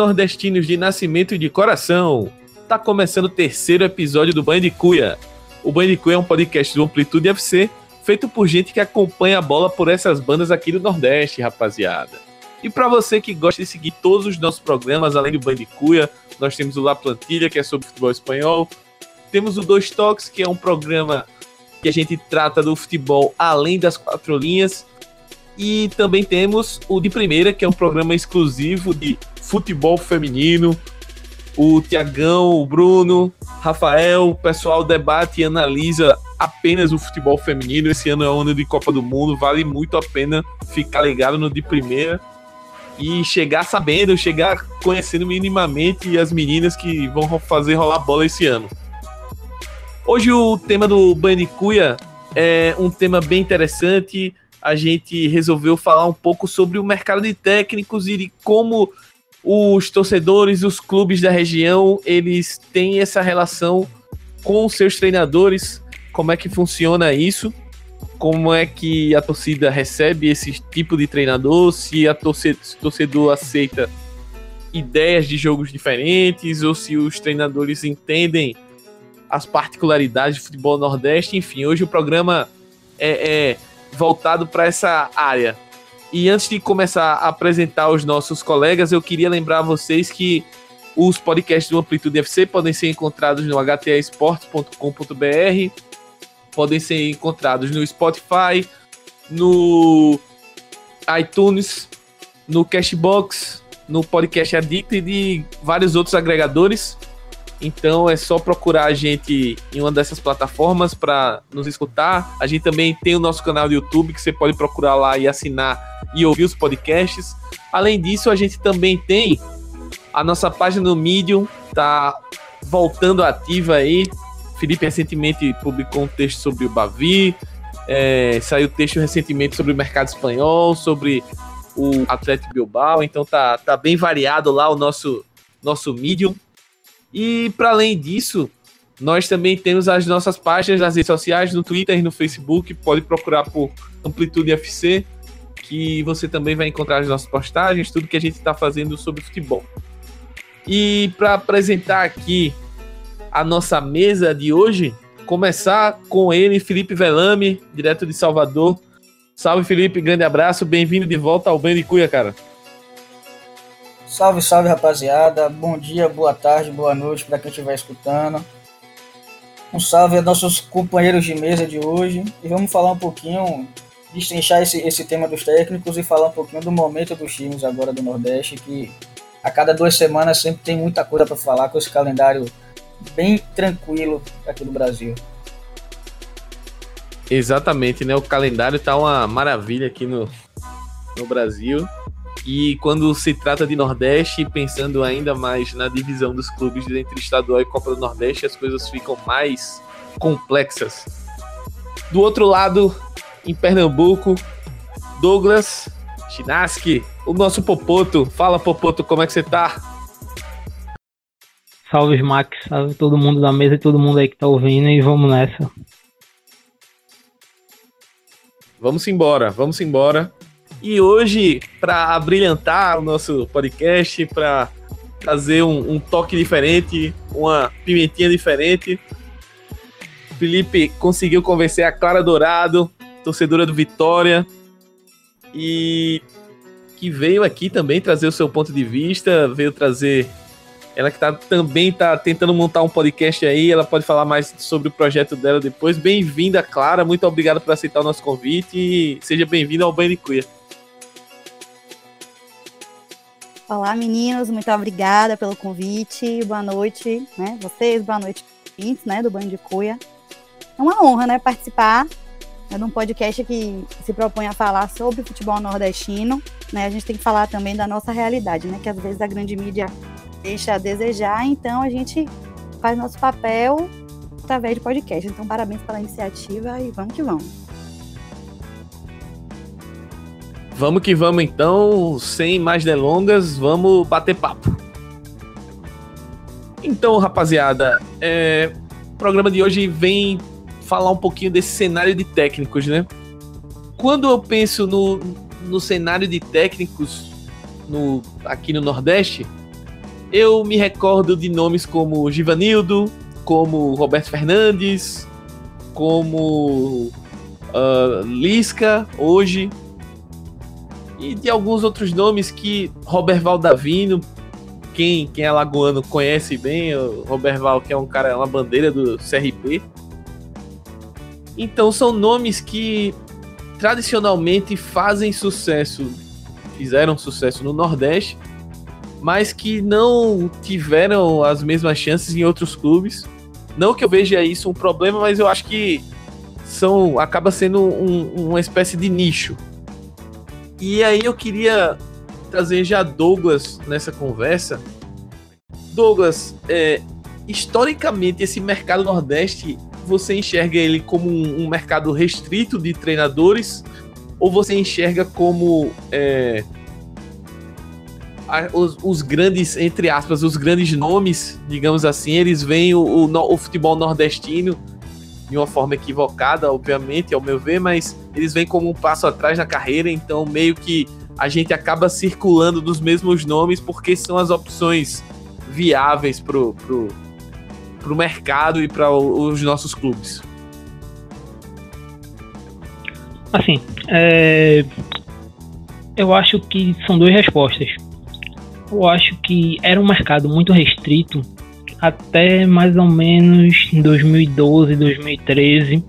Nordestinos de nascimento e de coração! Tá começando o terceiro episódio do Banho de Cuia. O Banho de Cuia é um podcast do Amplitude FC, feito por gente que acompanha a bola por essas bandas aqui do Nordeste, rapaziada. E para você que gosta de seguir todos os nossos programas, além do Banho de Cuia, nós temos o La Plantilha, que é sobre futebol espanhol. Temos o Dois Toques, que é um programa que a gente trata do futebol além das quatro linhas. E também temos o de primeira, que é um programa exclusivo de futebol feminino. O Tiagão, o Bruno, Rafael, o pessoal debate e analisa apenas o futebol feminino. Esse ano é ano de Copa do Mundo, vale muito a pena ficar ligado no de primeira e chegar sabendo, chegar conhecendo minimamente as meninas que vão fazer rolar bola esse ano. Hoje o tema do Bandicuia é um tema bem interessante a gente resolveu falar um pouco sobre o mercado de técnicos e de como os torcedores, os clubes da região, eles têm essa relação com seus treinadores, como é que funciona isso, como é que a torcida recebe esse tipo de treinador, se a torcedor, se torcedor aceita ideias de jogos diferentes ou se os treinadores entendem as particularidades do futebol nordeste, enfim, hoje o programa é, é voltado para essa área. E antes de começar a apresentar os nossos colegas, eu queria lembrar a vocês que os podcasts do Amplitude FC podem ser encontrados no htaesportes.com.br, podem ser encontrados no Spotify, no iTunes, no Cashbox, no Podcast Addict e de vários outros agregadores. Então é só procurar a gente em uma dessas plataformas para nos escutar. A gente também tem o nosso canal do YouTube que você pode procurar lá e assinar e ouvir os podcasts. Além disso, a gente também tem a nossa página no Medium, tá voltando ativa aí. Felipe recentemente publicou um texto sobre o Bavi, é, saiu texto recentemente sobre o mercado espanhol, sobre o Atlético Bilbao, então tá, tá bem variado lá o nosso, nosso Medium. E para além disso, nós também temos as nossas páginas nas redes sociais, no Twitter e no Facebook. Pode procurar por Amplitude FC, que você também vai encontrar as nossas postagens, tudo que a gente está fazendo sobre futebol. E para apresentar aqui a nossa mesa de hoje, começar com ele, Felipe Velame, direto de Salvador. Salve, Felipe, grande abraço, bem-vindo de volta ao de Cuia, cara. Salve, salve rapaziada. Bom dia, boa tarde, boa noite para quem estiver escutando. Um salve a nossos companheiros de mesa de hoje. E vamos falar um pouquinho, destrinchar esse, esse tema dos técnicos e falar um pouquinho do momento dos times agora do Nordeste, que a cada duas semanas sempre tem muita coisa para falar com esse calendário bem tranquilo aqui do Brasil. Exatamente, né? O calendário tá uma maravilha aqui no, no Brasil. E quando se trata de Nordeste, pensando ainda mais na divisão dos clubes entre estadual e Copa do Nordeste, as coisas ficam mais complexas. Do outro lado, em Pernambuco, Douglas Chinaski, o nosso Popoto. Fala, Popoto, como é que você tá? Salve, Max. Salve todo mundo da mesa e todo mundo aí que tá ouvindo e vamos nessa. Vamos embora, vamos embora. E hoje, para abrilhantar o nosso podcast, para trazer um, um, toque diferente, uma pimentinha diferente, Felipe conseguiu convencer a Clara Dourado, torcedora do Vitória, e que veio aqui também trazer o seu ponto de vista, veio trazer ela que tá, também está tentando montar um podcast aí, ela pode falar mais sobre o projeto dela depois. Bem-vinda, Clara, muito obrigado por aceitar o nosso convite e seja bem-vinda ao Banho de Cuia. Olá, meninos, muito obrigada pelo convite. Boa noite, né? Vocês, boa noite, ouvintes, né? Do Banho de Cuia. É uma honra, né? Participar né, de um podcast que se propõe a falar sobre futebol nordestino. Né? A gente tem que falar também da nossa realidade, né? Que às vezes a grande mídia deixa a desejar, então a gente faz nosso papel através de podcast. Então, parabéns pela iniciativa e vamos que vamos. Vamos que vamos então, sem mais delongas, vamos bater papo. Então, rapaziada, é, o programa de hoje vem falar um pouquinho desse cenário de técnicos, né? Quando eu penso no, no cenário de técnicos no, aqui no Nordeste, Eu me recordo de nomes como Givanildo, como Roberto Fernandes, como uh, Lisca, hoje, e de alguns outros nomes que Robert Valdavino, quem, quem é lagoano conhece bem, o Robert Val, que é um cara, uma bandeira do CRP. Então são nomes que tradicionalmente fazem sucesso, fizeram sucesso no Nordeste, mas que não tiveram as mesmas chances em outros clubes. Não que eu veja isso um problema, mas eu acho que são acaba sendo um, uma espécie de nicho. E aí eu queria trazer já Douglas nessa conversa. Douglas, é, historicamente esse mercado nordeste você enxerga ele como um, um mercado restrito de treinadores ou você enxerga como é, os, os, grandes, entre aspas, os grandes nomes, digamos assim, eles veem o, o, o, futebol nordestino de uma forma equivocada, obviamente, ao meu ver, mas eles vêm como um passo atrás na carreira, então meio que a gente acaba circulando dos mesmos nomes porque são as opções viáveis pro, pro, para o mercado e para os nossos clubes? Assim, é... eu acho que são duas respostas. Eu acho que era um mercado muito restrito até mais ou menos 2012, 2013,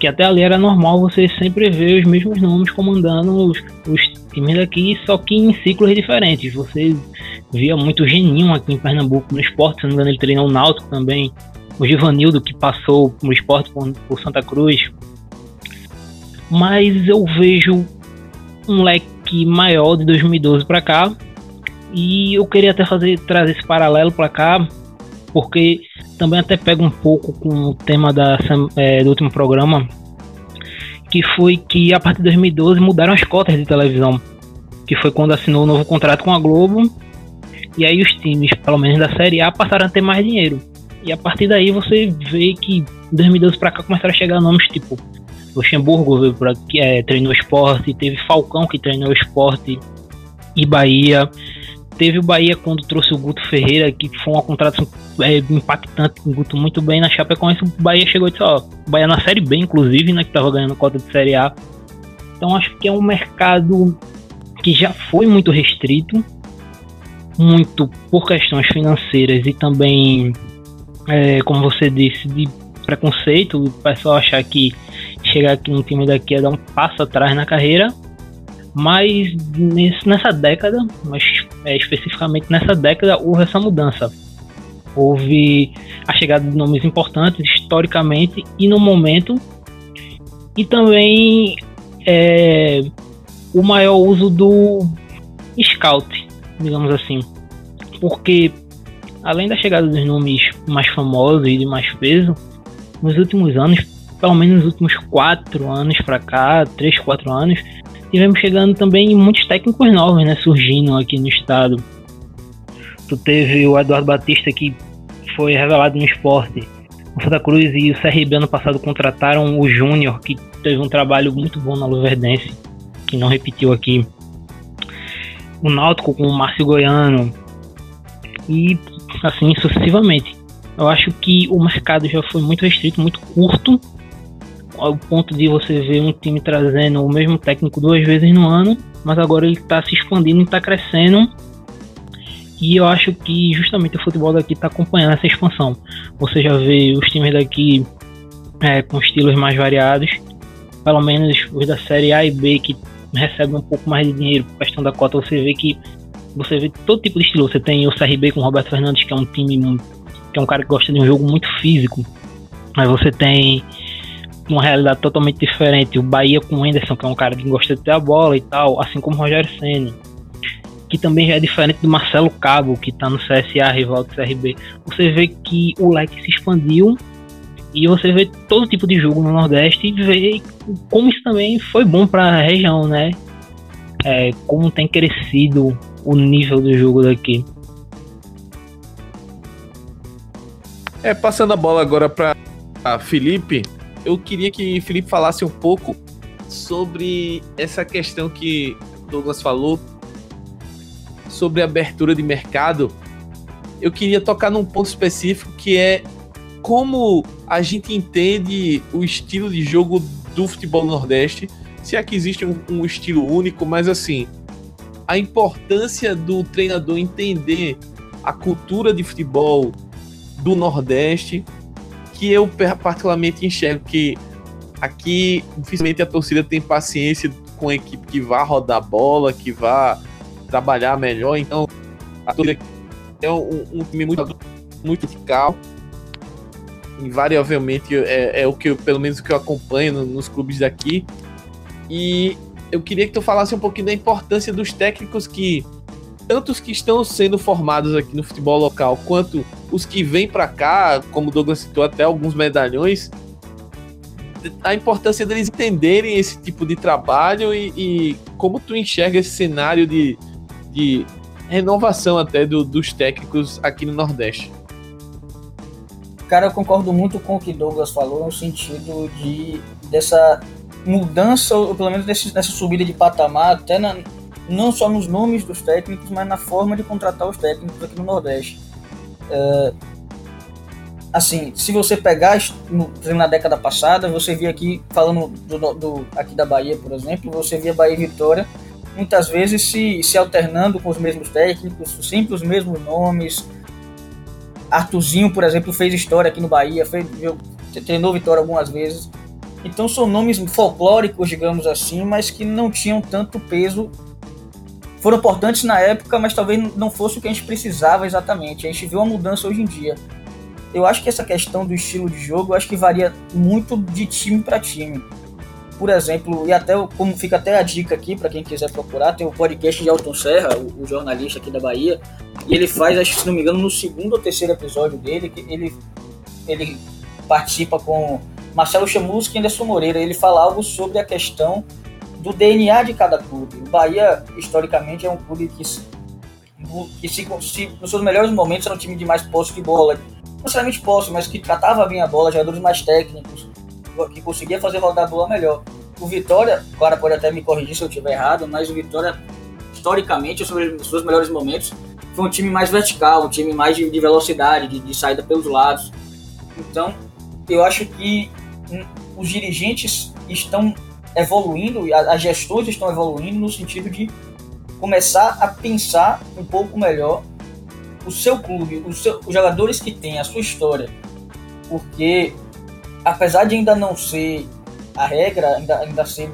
que até ali era normal você sempre ver os mesmos nomes comandando os, os times daqui, só que em ciclos diferentes. Você via muito Geninho aqui em Pernambuco no esporte, se não me engano, ele treinou o Náutico também. O Givanildo, que passou no esporte por, por Santa Cruz. Mas eu vejo um leque maior de 2012 para cá. E eu queria até fazer trazer esse paralelo para cá, porque também até pega um pouco com o tema da, é, do último programa, que foi que a partir de 2012 mudaram as cotas de televisão, que foi quando assinou o novo contrato com a Globo e aí os times, pelo menos da Série A, passaram a ter mais dinheiro. E a partir daí você vê que em 2012 para cá começaram a chegar nomes tipo Luxemburgo veio é, treinou esporte, teve Falcão que treinou esporte e Bahia. Teve o Bahia quando trouxe o Guto Ferreira, que foi uma contratação é, impactante, Guto muito bem na Chapecoense. O Bahia chegou e disse: Ó, o Bahia na Série B, inclusive, né, que tava ganhando cota de Série A. Então acho que é um mercado que já foi muito restrito, muito por questões financeiras e também, é, como você disse, de preconceito, o pessoal achar que chegar aqui no time daqui é dar um passo atrás na carreira. Mas nessa década, mas é, especificamente nessa década, houve essa mudança. Houve a chegada de nomes importantes historicamente e no momento, e também é, o maior uso do scout, digamos assim. Porque, além da chegada dos nomes mais famosos e de mais peso, nos últimos anos, pelo menos nos últimos quatro anos para cá, três, quatro anos, tivemos chegando também muitos técnicos novos, né, surgindo aqui no estado. Tu teve o Eduardo Batista que foi revelado no esporte. O Santa Cruz e o CRB ano passado contrataram o Júnior, que teve um trabalho muito bom na Luverdense, que não repetiu aqui o Náutico com o Márcio Goiano e assim sucessivamente. Eu acho que o mercado já foi muito restrito, muito curto, ao ponto de você ver um time trazendo o mesmo técnico duas vezes no ano, mas agora ele está se expandindo e está crescendo. E eu acho que justamente o futebol daqui está acompanhando essa expansão. Você já vê os times daqui é, com estilos mais variados, pelo menos os da série A e B que recebe um pouco mais de dinheiro por questão da cota, você vê que você vê todo tipo de estilo. Você tem o CRB com o Roberto Fernandes, que é um time que é um cara que gosta de um jogo muito físico. Aí você tem uma realidade totalmente diferente. O Bahia com o Henderson, que é um cara que gosta de ter a bola e tal, assim como o Rogério Senna. Que também já é diferente do Marcelo Cabo, que está no CSA, rival do CRB. Você vê que o leque se expandiu e você vê todo tipo de jogo no Nordeste e vê como isso também foi bom para a região, né? É, como tem crescido o nível do jogo daqui. É, passando a bola agora para Felipe, eu queria que Felipe falasse um pouco sobre essa questão que Douglas falou sobre abertura de mercado, eu queria tocar num ponto específico que é como a gente entende o estilo de jogo do futebol Nordeste. Se é que existe um, um estilo único, mas assim, a importância do treinador entender a cultura de futebol do Nordeste, que eu particularmente enxergo que aqui dificilmente a torcida tem paciência com a equipe que vá rodar bola, que vá trabalhar melhor. Então, a torcida é um, um time muito, muito vertical. Invariavelmente é, é, o que eu, pelo menos o que eu acompanho no, nos clubes daqui. E eu queria que tu falasse um pouquinho da importância dos técnicos que tanto os que estão sendo formados aqui no futebol local, quanto os que vêm para cá, como o Douglas citou até alguns medalhões, a importância deles entenderem esse tipo de trabalho e, e como tu enxerga esse cenário de, de renovação até do, dos técnicos aqui no Nordeste. Cara, eu concordo muito com o que Douglas falou no sentido de dessa mudança, ou pelo menos dessa subida de patamar, até na, não só nos nomes dos técnicos, mas na forma de contratar os técnicos aqui no Nordeste. É, assim, se você pegar no, na década passada, você via aqui, falando do, do, aqui da Bahia, por exemplo, você via Bahia e Vitória muitas vezes se, se alternando com os mesmos técnicos, sempre os mesmos nomes. Artuzinho, por exemplo, fez história aqui no Bahia, fez, treinou Vitória algumas vezes. Então são nomes folclóricos, digamos assim, mas que não tinham tanto peso. Foram importantes na época, mas talvez não fosse o que a gente precisava exatamente. A gente viu uma mudança hoje em dia. Eu acho que essa questão do estilo de jogo, eu acho que varia muito de time para time. Por exemplo, e até como fica até a dica aqui para quem quiser procurar, tem o podcast de Alton Serra, o, o, jornalista aqui da Bahia, e ele faz, acho se não me engano, no segundo ou terceiro episódio dele, que ele, ele participa com Marcelo Chamusca e Anderson Moreira. Ele fala algo sobre a questão do DNA de cada clube. O Bahia, historicamente, é um clube que, que se, se, nos seus melhores momentos era um time de mais posse de bola. Não necessariamente posse, mas que tratava bem a bola, jogadores mais técnicos, que conseguia fazer rodar a bola melhor. O Vitória, claro, pode até me corrigir se eu estiver errado, mas o Vitória, historicamente, nos seus melhores momentos, foi um time mais vertical, um time mais de, de velocidade, de, de saída pelos lados. Então, eu acho que hum, os dirigentes estão evoluindo, as gestões estão evoluindo no sentido de começar a pensar um pouco melhor o seu clube, o seu, os jogadores que têm a sua história. Porque, apesar de ainda não ser a regra, ainda, ainda ser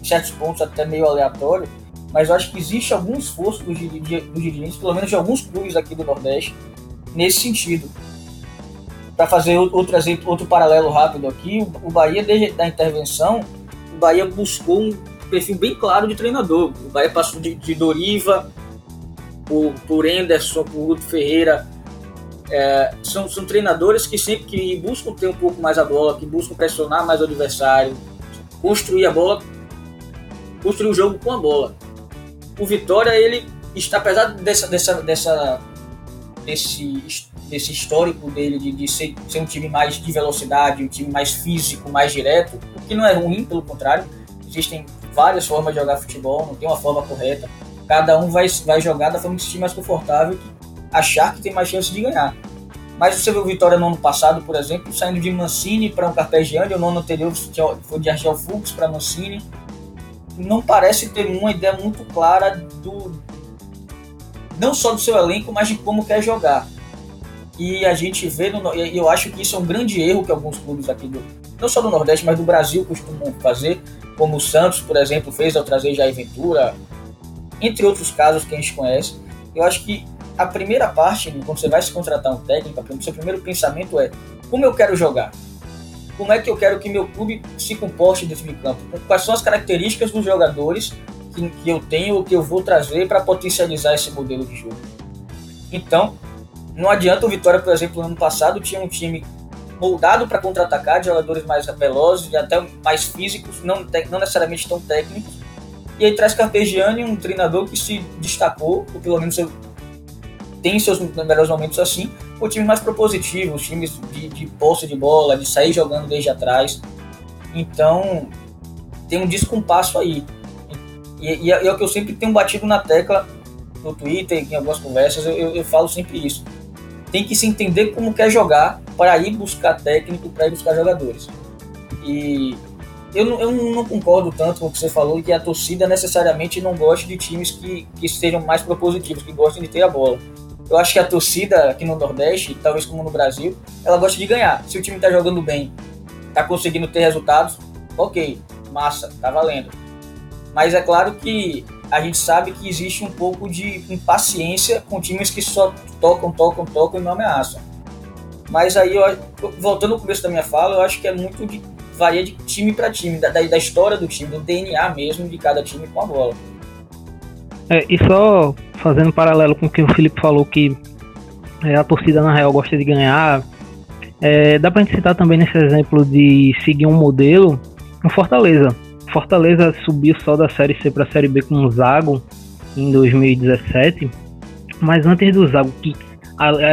em certos pontos até meio aleatório, mas eu acho que existe algum esforço dos, dos dirigentes, pelo menos de alguns clubes aqui do Nordeste, nesse sentido para fazer outro exemplo, outro paralelo rápido aqui, o Bahia desde a intervenção, o Bahia buscou um perfil bem claro de treinador. O Bahia passou de, de Doriva por, por Anderson, por Guto Ferreira. É, são, são treinadores que sempre que buscam ter um pouco mais a bola, que buscam pressionar mais o adversário, construir a bola, construir o jogo com a bola. O Vitória, ele está, apesar dessa, dessa, dessa, desse desse histórico dele de, de ser, ser, um time mais de velocidade, um time mais físico, mais direto, o que não é ruim, pelo contrário. Existem várias formas de jogar futebol, não tem uma forma correta. Cada um vai, vai jogar da forma que se sentir mais confortável, achar que tem mais chance de ganhar. Mas você viu Vitória no ano passado, por exemplo, saindo de Mancini para um Carpegiani, o no ano anterior foi de Argel Fux para Mancini. Não parece ter uma ideia muito clara do não só do seu elenco, mas de como quer jogar. E a gente vê, no, eu acho que isso é um grande erro que alguns clubes aqui, do, não só do Nordeste, mas do Brasil costumam fazer, como o Santos, por exemplo, fez ao trazer Jair Ventura, entre outros casos que a gente conhece. Eu acho que a primeira parte, quando você vai se contratar um técnico, o seu primeiro pensamento é como eu quero jogar? Como é que eu quero que meu clube se comporte dentro de campo? Quais são as características dos jogadores que, que eu tenho ou que eu vou trazer para potencializar esse modelo de jogo? Então, não adianta o Vitória, por exemplo, no ano passado tinha um time moldado para contra-atacar, de jogadores mais velozes e até mais físicos, não, não necessariamente tão técnicos. E aí traz Carpegiani, um treinador que se destacou, ou pelo menos tem seus melhores momentos assim, o time mais propositivo, os times de, de posse de bola, de sair jogando desde atrás. Então, tem um descompasso aí. E, e, é, é o que eu sempre tenho batido na tecla no Twitter, em algumas conversas, eu, eu, eu falo sempre isso. Tem que se entender como quer jogar para ir buscar técnico, para ir buscar jogadores. E eu não, eu não concordo tanto com o que você falou, que a torcida necessariamente não gosta de times que, que sejam mais propositivos, que gostem de ter a bola. Eu acho que a torcida aqui no Nordeste, talvez como no Brasil, ela gosta de ganhar. Se o time está jogando bem, está conseguindo ter resultados, ok, massa, tá valendo. Mas é claro que a gente sabe que existe um pouco de impaciência com times que só tocam, tocam, tocam e não ameaçam. Mas aí, eu, voltando ao começo da minha fala, eu acho que é muito de varia de time para time, da, da, história do time, do DNA mesmo de cada time com a bola. É, e só fazendo paralelo com o que o Felipe falou, que é, a torcida na real gosta de ganhar, é, dá pra gente citar também nesse exemplo de seguir um modelo, o Fortaleza. Fortaleza subiu só da Série C para a Série B com o Zago em 2017, mas antes do Zago, que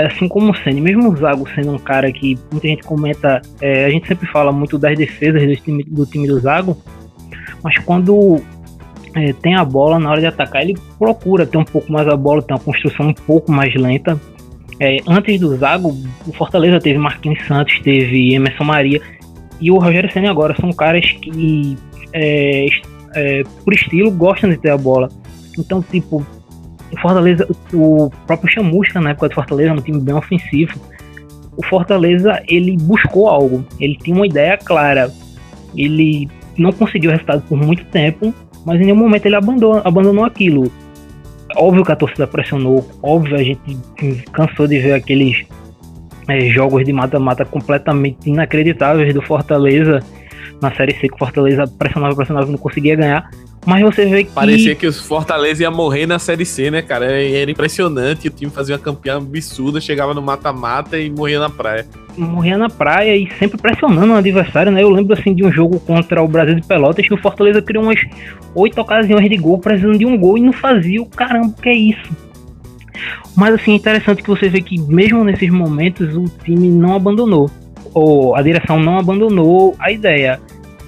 assim como o Senna, mesmo o Zago sendo um cara que muita gente comenta, é, a gente sempre fala muito das defesas do time do, time do Zago, mas quando é, tem a bola na hora de atacar, ele procura ter um pouco mais a bola, ter uma construção um pouco mais lenta. É, antes do Zago, o Fortaleza teve Marquinhos Santos, teve Emerson Maria e o Rogério Senna agora são caras que, é, é, por estilo, gostam de ter a bola. Então, tipo, o Fortaleza, o próprio Chamusca na época do Fortaleza, um time bem ofensivo. O Fortaleza, ele buscou algo, ele tinha uma ideia clara. Ele não conseguiu resultado por muito tempo, mas em nenhum momento ele abandonou, abandonou aquilo. Óbvio que a torcida pressionou, óbvio a gente cansou de ver aqueles é, jogos de mata-mata completamente inacreditáveis do Fortaleza na Série C, que o Fortaleza pressionava, pressionava e não conseguia ganhar. Mas você vê que. Parecia que os Fortaleza ia morrer na Série C, né, cara? Era impressionante. O time fazia uma campeã absurda, chegava no mata-mata e morria na praia. Morria na praia e sempre pressionando o adversário, né? Eu lembro assim de um jogo contra o Brasil de Pelotas que o Fortaleza criou umas oito ocasiões de gol, precisando de um gol e não fazia. O caramba, que é isso? Mas assim, é interessante que você vê que mesmo nesses momentos o time não abandonou. Ou a direção não abandonou a ideia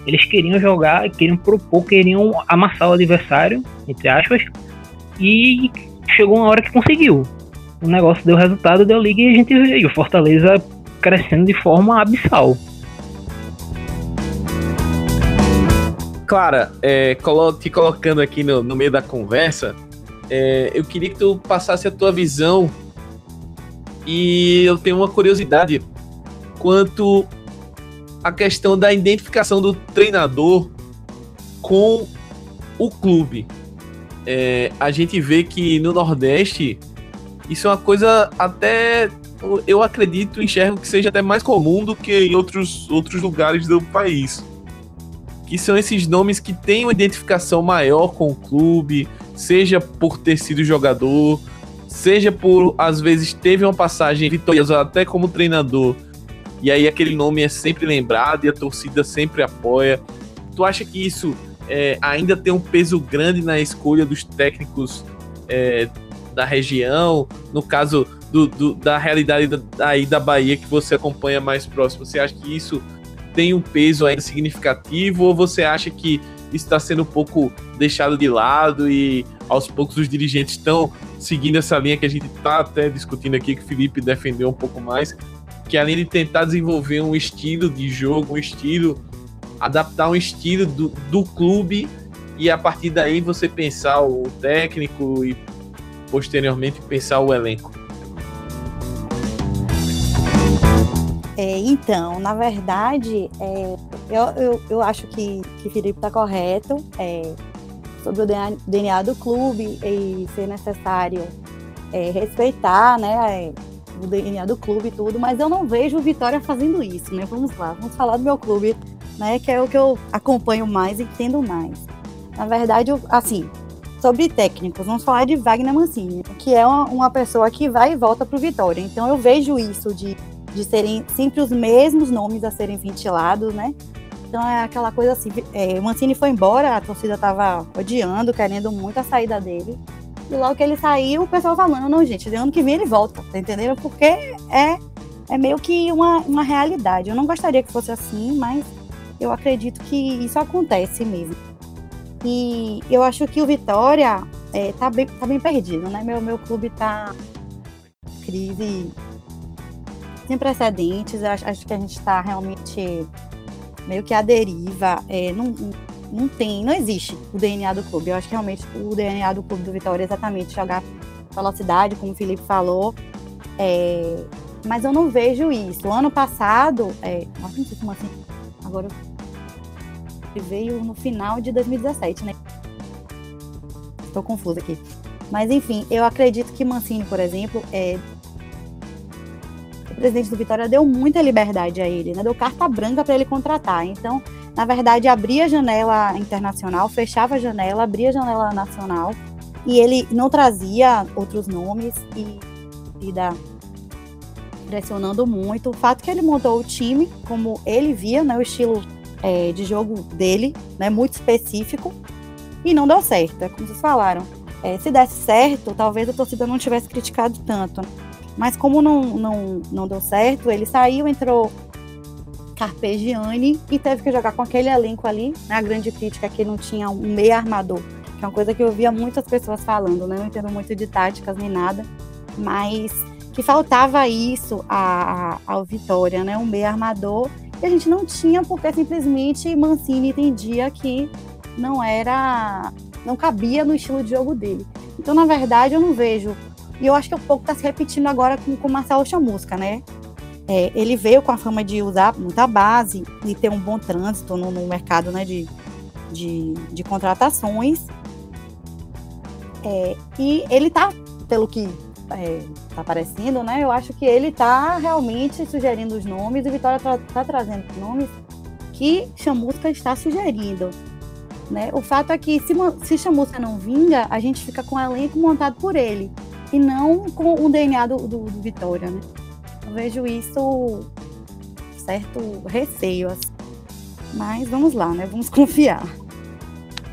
eles queriam jogar, queriam propor, queriam amassar o adversário, entre aspas, e chegou uma hora que conseguiu. O negócio deu resultado, deu liga e a gente veio. Fortaleza crescendo de forma abissal. Clara, é, te colocando aqui no, no meio da conversa, é, eu queria que tu passasse a tua visão e eu tenho uma curiosidade quanto a questão da identificação do treinador com o clube. É, a gente vê que no Nordeste isso é uma coisa até eu acredito, enxergo que seja até mais comum do que em outros, outros lugares do país. Que são esses nomes que têm uma identificação maior com o clube, seja por ter sido jogador, seja por às vezes teve uma passagem vitoriosa até como treinador e aí aquele nome é sempre lembrado e a torcida sempre apoia. Tu acha que isso é, ainda tem um peso grande na escolha dos técnicos é, da região? No caso do, do, da realidade da, aí da Bahia que você acompanha mais próximo, você acha que isso tem um peso ainda significativo ou você acha que está sendo um pouco deixado de lado e aos poucos os dirigentes estão seguindo essa linha que a gente está até discutindo aqui, que o Felipe defendeu um pouco mais, que além de tentar desenvolver um estilo de jogo, um estilo, adaptar um estilo do, do clube e a partir daí você pensar o técnico e posteriormente pensar o elenco. É, então, na verdade, é, eu, eu, eu acho que, que Felipe está correto é, sobre o DNA do clube e ser necessário é, respeitar né, o DNA do clube e tudo, mas eu não vejo o Vitória fazendo isso, né? Vamos lá, vamos falar do meu clube, né? Que é o que eu acompanho mais e entendo mais. Na verdade, eu, assim, sobre técnicos, vamos falar de Wagner Mancini, que é uma, uma pessoa que vai e volta para o Vitória. Então eu vejo isso de, de serem sempre os mesmos nomes a serem ventilados, né? Então é aquela coisa assim, é, Mancini foi embora, a torcida estava odiando, querendo muito a saída dele. E logo que ele saiu, o pessoal falando, não, gente, de ano que vem ele volta, tá entendendo? Porque é, é meio que uma, uma realidade. Eu não gostaria que fosse assim, mas eu acredito que isso acontece mesmo. E eu acho que o Vitória, é, tá, bem, tá bem perdido, né? Meu, meu clube tá crise sem precedentes. Acho, acho que a gente está realmente meio que à deriva. É, não, não tem, não existe o DNA do clube. Eu acho que realmente o DNA do clube do Vitória é exatamente jogar velocidade, como o Felipe falou. É, mas eu não vejo isso. Ano passado, é, nossa, não sei como assim, agora veio no final de 2017, né? Estou confusa aqui. Mas enfim, eu acredito que Mancini, por exemplo, é, o presidente do Vitória deu muita liberdade a ele, né? Deu carta branca para ele contratar. Então, na verdade, abria a janela internacional, fechava a janela, abria a janela nacional e ele não trazia outros nomes e, e da pressionando muito. O fato que ele montou o time como ele via, né, o estilo é, de jogo dele, né, muito específico, e não deu certo. É como vocês falaram. É, se desse certo, talvez a torcida não tivesse criticado tanto. Mas como não, não, não deu certo, ele saiu, entrou Carpegiani e teve que jogar com aquele elenco ali. Né? A grande crítica é que não tinha um meio armador, que é uma coisa que eu via muitas pessoas falando, né? Não entendo muito de táticas nem nada, mas que faltava isso ao Vitória, né? Um meio armador que a gente não tinha porque simplesmente Mancini entendia que não era, não cabia no estilo de jogo dele. Então, na verdade, eu não vejo. E eu acho que um pouco está se repetindo agora com o Marcelo Chamusca, né? É, ele veio com a fama de usar muita base e ter um bom trânsito no, no mercado né, de, de, de contratações. É, e ele está, pelo que é, tá aparecendo, né? Eu acho que ele tá realmente sugerindo os nomes e Vitória tá, tá trazendo nomes que Chamusca está sugerindo. Né? O fato é que se, se Chamusca não vinga, a gente fica com o elenco montado por ele e não com o DNA do, do, do Vitória, né? Vejo isso certo receio, assim. mas vamos lá, né? Vamos confiar.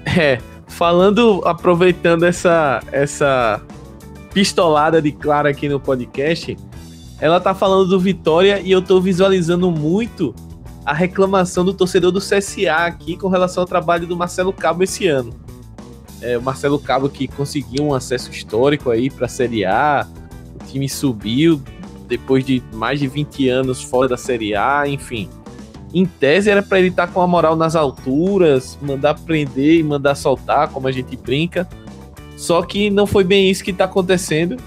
É, falando, aproveitando essa essa pistolada de Clara aqui no podcast, ela tá falando do Vitória e eu tô visualizando muito a reclamação do torcedor do CSA aqui com relação ao trabalho do Marcelo Cabo esse ano. É, o Marcelo Cabo que conseguiu um acesso histórico aí para a Série A, o time subiu depois de mais de 20 anos fora da Série A, enfim. Em tese era para ele estar tá com a moral nas alturas, mandar prender e mandar soltar, como a gente brinca. Só que não foi bem isso que está acontecendo.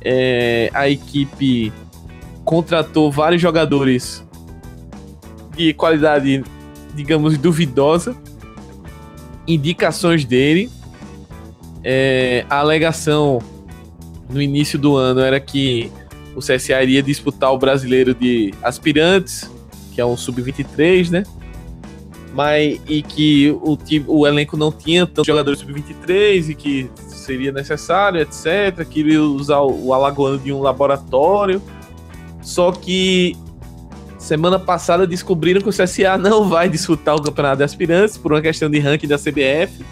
É, a equipe contratou vários jogadores de qualidade, digamos, duvidosa. Indicações dele. É, a alegação no início do ano era que o CSA iria disputar o brasileiro de aspirantes, que é um sub-23, né? mas e que o, o elenco não tinha tantos jogadores sub-23 e que seria necessário, etc. Queria usar o, o Alagoano de um laboratório. Só que semana passada descobriram que o CSA não vai disputar o campeonato de aspirantes por uma questão de ranking da CBF.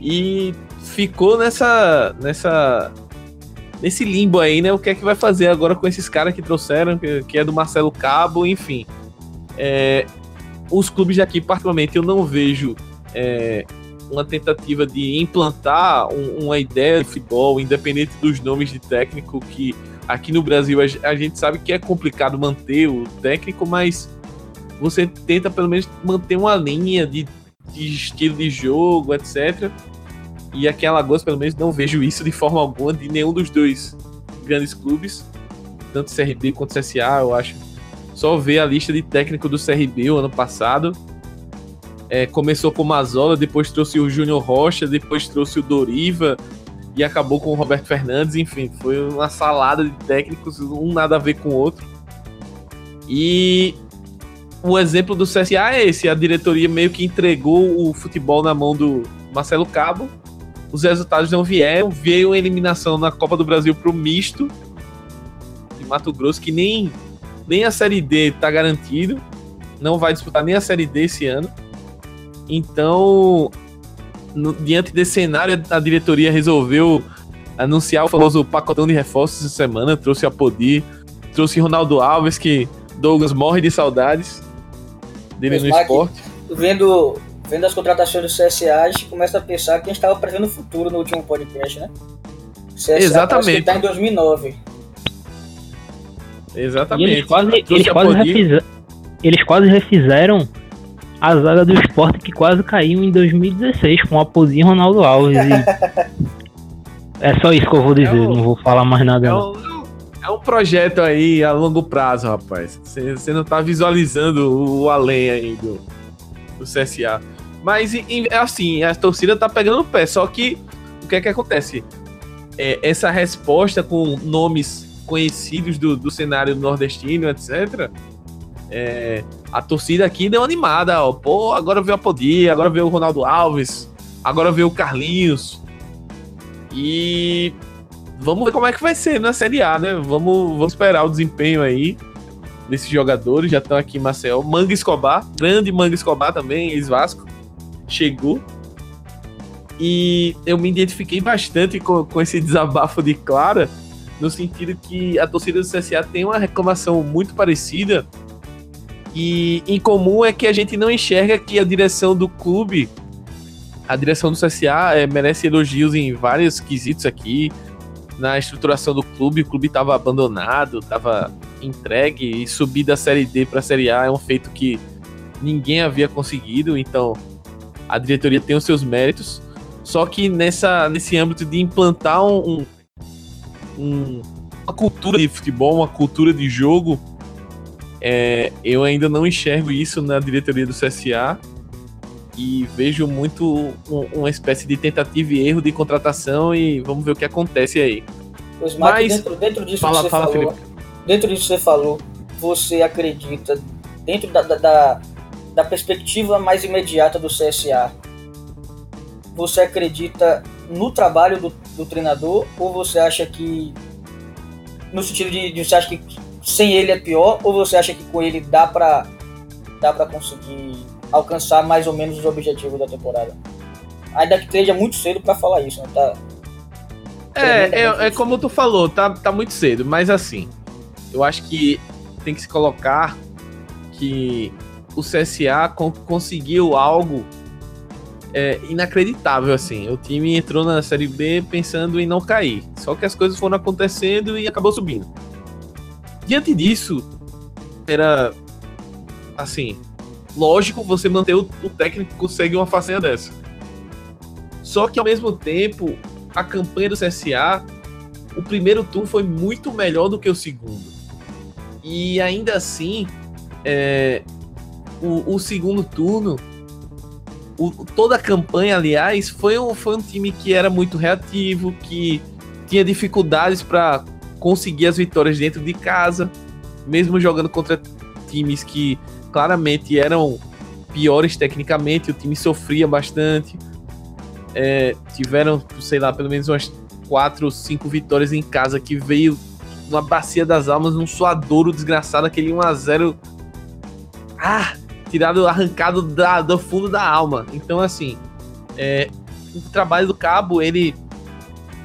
E ficou nessa nessa nesse limbo aí, né? O que é que vai fazer agora com esses caras que trouxeram, que, que é do Marcelo Cabo, enfim. É, os clubes daqui, particularmente, eu não vejo é, uma tentativa de implantar um, uma ideia de futebol, independente dos nomes de técnico, que aqui no Brasil a, a gente sabe que é complicado manter o técnico, mas você tenta pelo menos manter uma linha de, de estilo de jogo, etc. E aqui em Alagoas, pelo menos, não vejo isso de forma alguma de nenhum dos dois grandes clubes, tanto CRB quanto CSA, eu acho só ver a lista de técnico do CRB o ano passado. É, começou com o Mazola, depois trouxe o Júnior Rocha, depois trouxe o Doriva e acabou com o Roberto Fernandes. Enfim, foi uma salada de técnicos, um nada a ver com o outro. E o exemplo do CSA é esse: a diretoria meio que entregou o futebol na mão do Marcelo Cabo. Os resultados não vieram, veio a eliminação na Copa do Brasil para o misto de Mato Grosso, que nem nem a Série D está garantido, não vai disputar nem a Série D esse ano. Então, no, diante desse cenário, a diretoria resolveu anunciar o famoso pacotão de reforços essa semana. Trouxe a Podi, trouxe Ronaldo Alves, que Douglas morre de saudades dele Mas, no esporte. Vendo, vendo as contratações do CSA, a gente começa a pensar que a gente estava prevendo o futuro no último podcast, né? O CSA Exatamente. está em 2009. Exatamente. E eles quase, eles quase, refizeram, eles quase refizeram a zaga do esporte que quase caiu em 2016 com a Aposinho e Ronaldo Alves. é só isso que eu vou dizer, é um, não vou falar mais nada. É um, é um projeto aí a longo prazo, rapaz. Você não tá visualizando o além aí do, do CSA. Mas, assim, a torcida tá pegando o pé. Só que, o que é que acontece? É, essa resposta com nomes conhecidos do, do cenário nordestino, etc., é, a torcida aqui deu animada, ó. Pô, agora veio a Podia, agora veio o Ronaldo Alves, agora veio o Carlinhos. E vamos ver como é que vai ser na Série A, né? Vamos, vamos esperar o desempenho aí desses jogadores. Já estão aqui Maceió. Manga Escobar, grande Manga Escobar também, ex-Vasco, chegou. E eu me identifiquei bastante com, com esse desabafo de Clara, no sentido que a torcida do CSA tem uma reclamação muito parecida e em comum é que a gente não enxerga que a direção do clube, a direção do CSA, é, merece elogios em vários quesitos aqui. Na estruturação do clube, o clube estava abandonado, estava entregue e subir da Série D para a Série A é um feito que ninguém havia conseguido, então a diretoria tem os seus méritos. Só que nessa, nesse âmbito de implantar um, um, uma cultura de futebol, uma cultura de jogo, é, eu ainda não enxergo isso na diretoria do CSA e vejo muito um, uma espécie de tentativa e erro de contratação e vamos ver o que acontece aí. Pois, Mas, dentro, dentro disso fala, que você fala, falou, Felipe. dentro disso que você falou, você acredita, dentro da, da, da perspectiva mais imediata do CSA, você acredita no trabalho do, do treinador ou você acha que no sentido de, de você acha que sem ele é pior ou você acha que com ele dá para dá para conseguir alcançar mais ou menos os objetivos da temporada? Ainda que esteja muito cedo para falar isso, né? Tá, é, é, é, como tu falou, tá, tá muito cedo, mas assim, eu acho que tem que se colocar que o CSA conseguiu algo é, inacreditável, assim. O time entrou na Série B pensando em não cair. Só que as coisas foram acontecendo e acabou subindo. Diante disso, era assim, lógico você manter o, o técnico que consegue uma façanha dessa. Só que ao mesmo tempo, a campanha do CSA, o primeiro turno foi muito melhor do que o segundo. E ainda assim, é, o, o, segundo turno, o, toda a campanha, aliás, foi um, foi um time que era muito reativo, que tinha dificuldades para conseguir as vitórias dentro de casa, mesmo jogando contra times que claramente eram piores tecnicamente, o time sofria bastante. É, tiveram, sei lá, pelo menos umas quatro ou cinco vitórias em casa que veio uma bacia das almas, um suadouro desgraçado, aquele 1x0. Ah! Tirado, arrancado da, do fundo da alma. Então, assim, é, o trabalho do Cabo, ele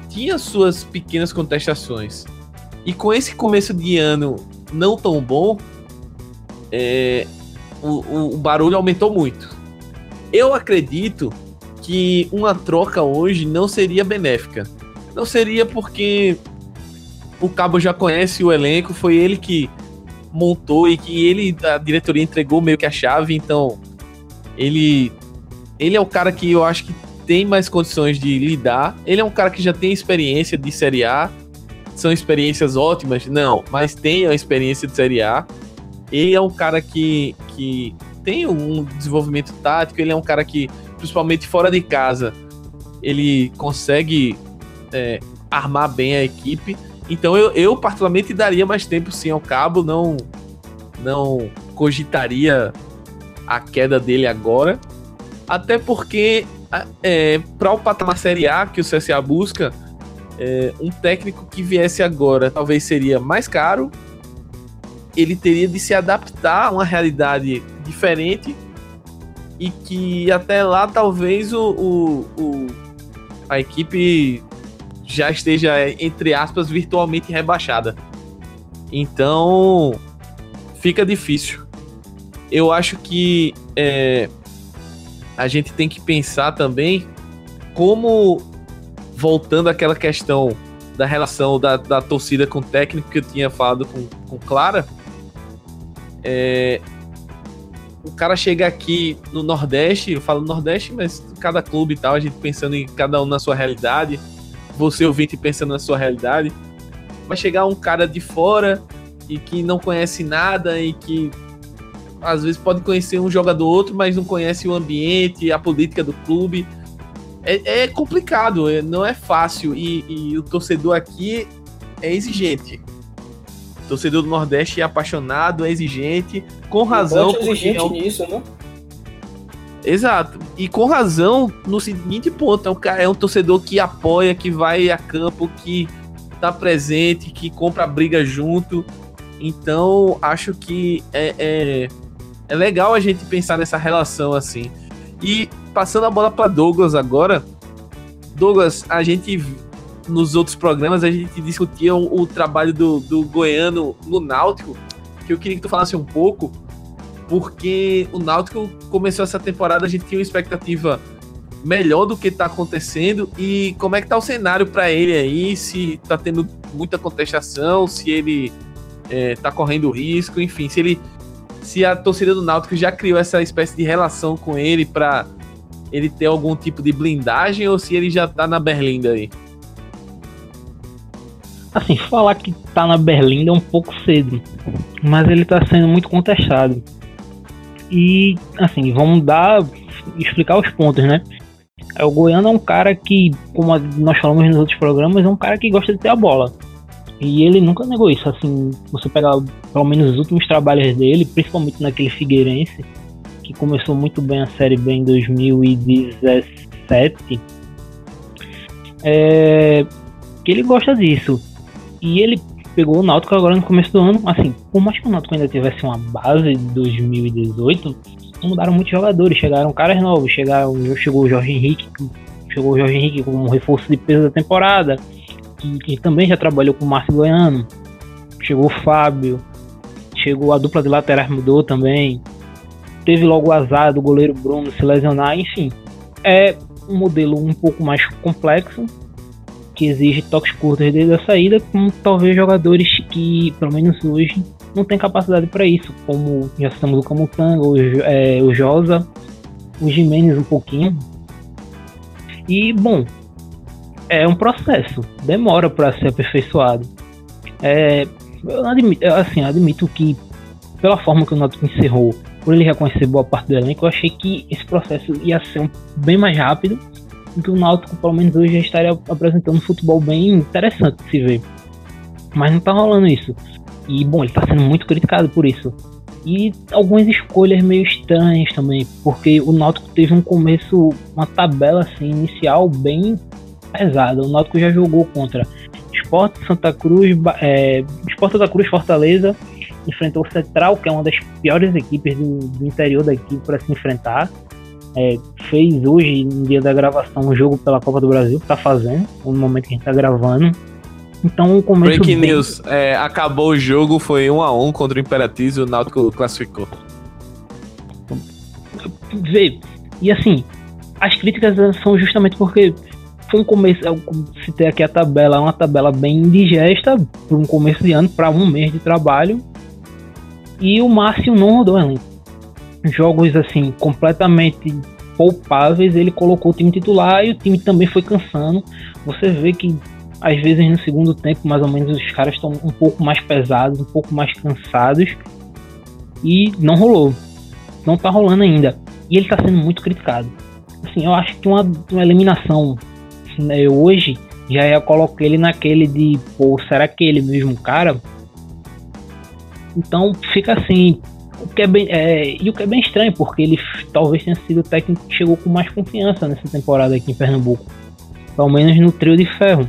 tinha suas pequenas contestações. E com esse começo de ano não tão bom, é, o, o barulho aumentou muito. Eu acredito que uma troca hoje não seria benéfica. Não seria porque o Cabo já conhece o elenco, foi ele que montou e que ele, a diretoria entregou meio que a chave, então ele ele é o cara que eu acho que tem mais condições de lidar. Ele é um cara que já tem experiência de Série A, são experiências ótimas? Não, mas tem a experiência de Série A. Ele é um cara que, que tem um desenvolvimento tático, ele é um cara que, principalmente fora de casa, ele consegue é, armar bem a equipe. Então eu, eu, particularmente, daria mais tempo sim ao cabo, não, não cogitaria a queda dele agora. Até porque, é, para o patamar Série A que o CSA busca, é, um técnico que viesse agora talvez seria mais caro, ele teria de se adaptar a uma realidade diferente e que até lá talvez o, o, o a equipe já esteja, entre aspas, virtualmente rebaixada. Então fica difícil. Eu acho que é, a gente tem que pensar também como, voltando àquela questão da relação da, da torcida com o técnico que eu tinha falado com, com Clara, é, o cara chega aqui no Nordeste, eu falo Nordeste, mas cada clube e tal, a gente pensando em cada um na sua realidade, você ouvinte pensando na sua realidade, vai chegar um cara de fora e que não conhece nada e que às vezes pode conhecer um jogador outro, mas não conhece o ambiente, a política do clube. É, é complicado, é, não é fácil. E, e, o torcedor aqui é exigente. O torcedor do Nordeste é apaixonado, é exigente, com razão. É exigente é um... nisso, né? Exato. E com razão no seguinte ponto: é um, é um torcedor que apoia, que vai a campo, que tá presente, que compra a briga junto. Então, acho que é, é, é legal a gente pensar nessa relação assim. E passando a bola para Douglas agora. Douglas, a gente nos outros programas a gente discutia o, o trabalho do, do Goiano no Náutico, que eu queria que tu falasse um pouco, porque o Náutico começou essa temporada, a gente tinha uma expectativa melhor do que está acontecendo e como é que tá o cenário para ele aí, se tá tendo muita contestação, se ele é, tá correndo risco, enfim, se ele se a torcida do Náutico já criou essa espécie de relação com ele para ele ter algum tipo de blindagem ou se ele já tá na Berlinda aí. Assim, falar que tá na Berlinda é um pouco cedo, mas ele tá sendo muito contestado. E, assim, vamos dar, explicar os pontos, né? O Goiano é um cara que, como nós falamos nos outros programas, é um cara que gosta de ter a bola. E ele nunca negou isso. Assim, você pegar pelo menos os últimos trabalhos dele, principalmente naquele Figueirense, que começou muito bem a Série B em 2017, é, que ele gosta disso. E ele pegou o Náutico agora no começo do ano, assim, por mais que o Náutico ainda tivesse uma base de 2018, mudaram muitos jogadores, chegaram caras novos, chegaram, chegou o Jorge Henrique, chegou o Jorge Henrique como um reforço de peso da temporada, que, que também já trabalhou com o Márcio Goiano. Chegou o Fábio, chegou a dupla de laterais mudou também. Teve logo o azar do goleiro Bruno se lesionar, enfim. É um modelo um pouco mais complexo, que exige toques curtos desde a saída, com talvez jogadores que, pelo menos hoje, não tem capacidade para isso, como já estamos o Camutanga, o, é, o Josa, o Jimenez um pouquinho. E, bom, é um processo, demora para ser aperfeiçoado. É, eu admito, assim, admito que pela forma que o Náutico encerrou, por ele reconhecer boa parte do elenco, eu achei que esse processo ia ser um, bem mais rápido que o Náutico, pelo menos hoje, já estaria apresentando um futebol bem interessante de se ver. Mas não tá rolando isso. E, bom, ele tá sendo muito criticado por isso. E algumas escolhas meio estranhas também, porque o Náutico teve um começo, uma tabela assim, inicial bem pesada. O Náutico já jogou contra Sport Santa Cruz, é, Sport Santa Cruz Fortaleza, enfrentou o Central, que é uma das piores equipes do, do interior daqui para se enfrentar. É, fez hoje, no dia da gravação, um jogo pela Copa do Brasil, tá fazendo, no momento que a gente tá gravando. Então, o começo. Breaking bem... news: é, acabou o jogo, foi 1 a 1 contra o Imperatriz e o Náutico classificou. Vê, e assim, as críticas são justamente porque foi um começo, eu citei aqui a tabela, uma tabela bem indigesta para um começo de ano, para um mês de trabalho. E o Márcio não rodou elenco. Jogos assim, completamente poupáveis, ele colocou o time titular e o time também foi cansando. Você vê que às vezes no segundo tempo, mais ou menos, os caras estão um pouco mais pesados, um pouco mais cansados. E não rolou. Não tá rolando ainda. E ele tá sendo muito criticado. Assim, eu acho que uma, uma eliminação né, hoje já ia colocar ele naquele de, pô, será que é ele mesmo cara? Então fica assim, que é bem, é, e o que é bem estranho, porque ele talvez tenha sido o técnico que chegou com mais confiança nessa temporada aqui em Pernambuco, pelo menos no trio de ferro.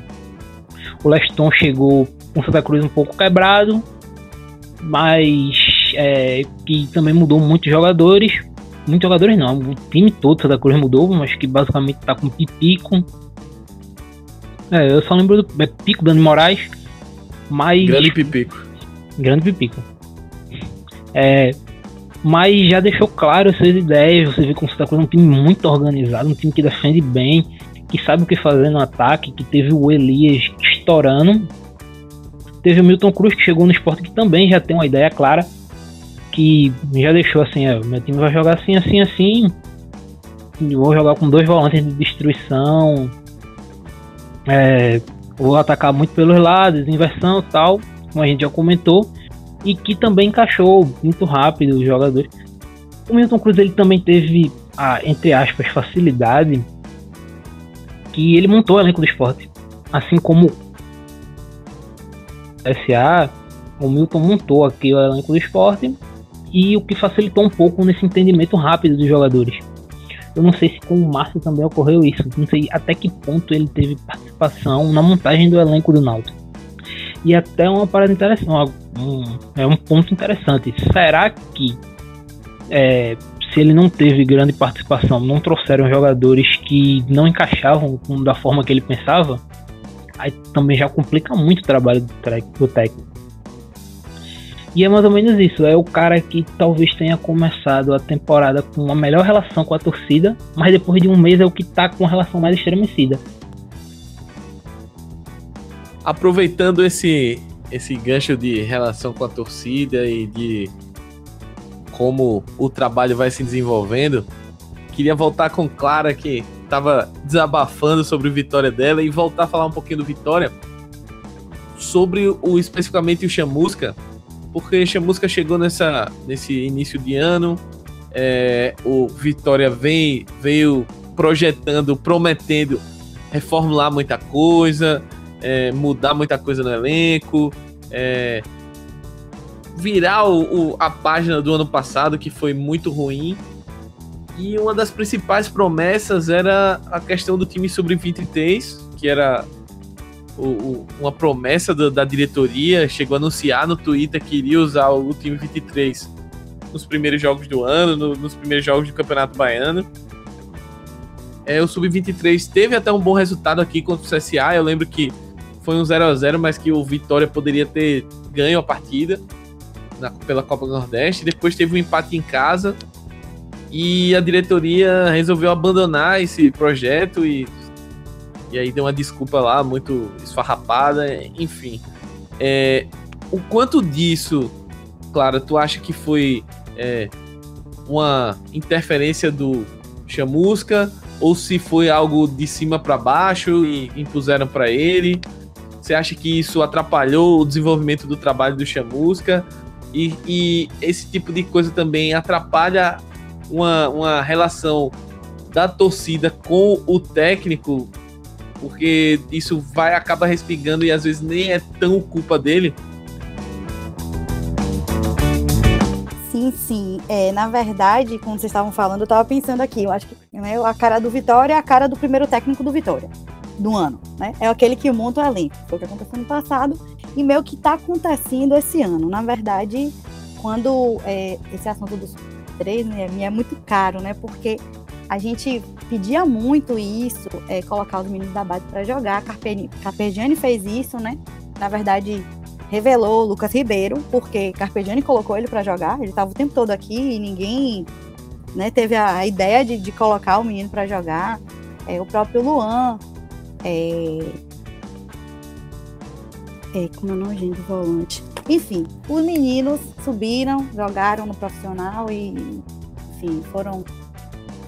O Leston chegou com Santa Cruz um pouco quebrado, mas é, que também mudou muitos jogadores. Muitos jogadores não, o time todo Santa Cruz mudou, mas que basicamente tá com Pipico, é, eu só lembro do é, Pico Dani Moraes, mas. Grande Pipico. Grande Pipico. É, mas já deixou claro as suas ideias. Você vê como você tá um time muito organizado, um time que defende bem, que sabe o que fazer no ataque, que teve o Elias estourando. Teve o Milton Cruz que chegou no esporte que também já tem uma ideia clara, que já deixou assim, é, meu time vai jogar assim, assim, assim. Vou jogar com dois volantes de destruição. É, vou atacar muito pelos lados, inversão tal, como a gente já comentou. E que também encaixou muito rápido os jogadores. O Milton Cruz ele também teve a, entre aspas, facilidade que ele montou o elenco do esporte. Assim como SA, o Milton montou aqui o elenco do esporte e o que facilitou um pouco nesse entendimento rápido dos jogadores. Eu não sei se com o Márcio também ocorreu isso, não sei até que ponto ele teve participação na montagem do elenco do Náutico. E até uma parada interessante, um, é um ponto interessante. Será que é, se ele não teve grande participação, não trouxeram jogadores que não encaixavam da forma que ele pensava, aí também já complica muito o trabalho do, técnico. E é mais ou menos isso, é o cara que talvez tenha começado a temporada com uma melhor relação com a torcida, mas depois de um mês é o que tá com a relação mais estremecida. Aproveitando esse, esse gancho de relação com a torcida e de como o trabalho vai se desenvolvendo, queria voltar com Clara que estava desabafando sobre o Vitória dela e voltar a falar um pouquinho do Vitória sobre o especificamente o Chamusca, porque o Chamusca chegou nessa nesse início de ano, é, o Vitória vem veio projetando, prometendo reformular muita coisa, é, mudar muita coisa no elenco, é, virar o, o, a página do ano passado, que foi muito ruim. E uma das principais promessas era a questão do time sub-23, que era o, o, uma promessa do, da diretoria. Chegou a anunciar no Twitter que iria usar o, time 23 nos primeiros jogos do ano, no, nos primeiros jogos do Campeonato Baiano. É, o Sub-23 teve até um bom resultado aqui contra o CSA. Eu lembro que foi um 0 a 0 mas que o Vitória poderia ter ganho a partida na, pela Copa do Nordeste. Depois teve um empate em casa e a diretoria resolveu abandonar esse projeto e, e aí deu uma desculpa lá muito esfarrapada, enfim. É, o quanto disso, Clara, tu acha que foi é, uma interferência do Chamusca ou se foi algo de cima para baixo e impuseram para ele? Você acha que isso atrapalhou o desenvolvimento do trabalho do Chamusca? E, e esse tipo de coisa também atrapalha uma, uma relação da torcida com o técnico, porque isso vai acaba respingando e às vezes nem é tão culpa dele. Sim, sim. É, na verdade, quando vocês estavam falando, eu estava pensando aqui, eu acho que né, a cara do Vitória é a cara do primeiro técnico do Vitória, do ano. Né? É aquele que monta o elenco. Foi o que aconteceu no passado e meio que está acontecendo esse ano. Na verdade, quando é, esse assunto dos três né, me é muito caro, né? Porque a gente pedia muito isso, é, colocar os meninos da base para jogar. Carpegiani fez isso, né? Na verdade, revelou o Lucas Ribeiro, porque Carpegiani colocou ele para jogar. Ele estava o tempo todo aqui e ninguém né, teve a, ideia de, de, colocar o menino para jogar. É, o próprio Luan. É, é, como é o nome, do volante? Enfim, os meninos subiram, jogaram no profissional e, enfim, foram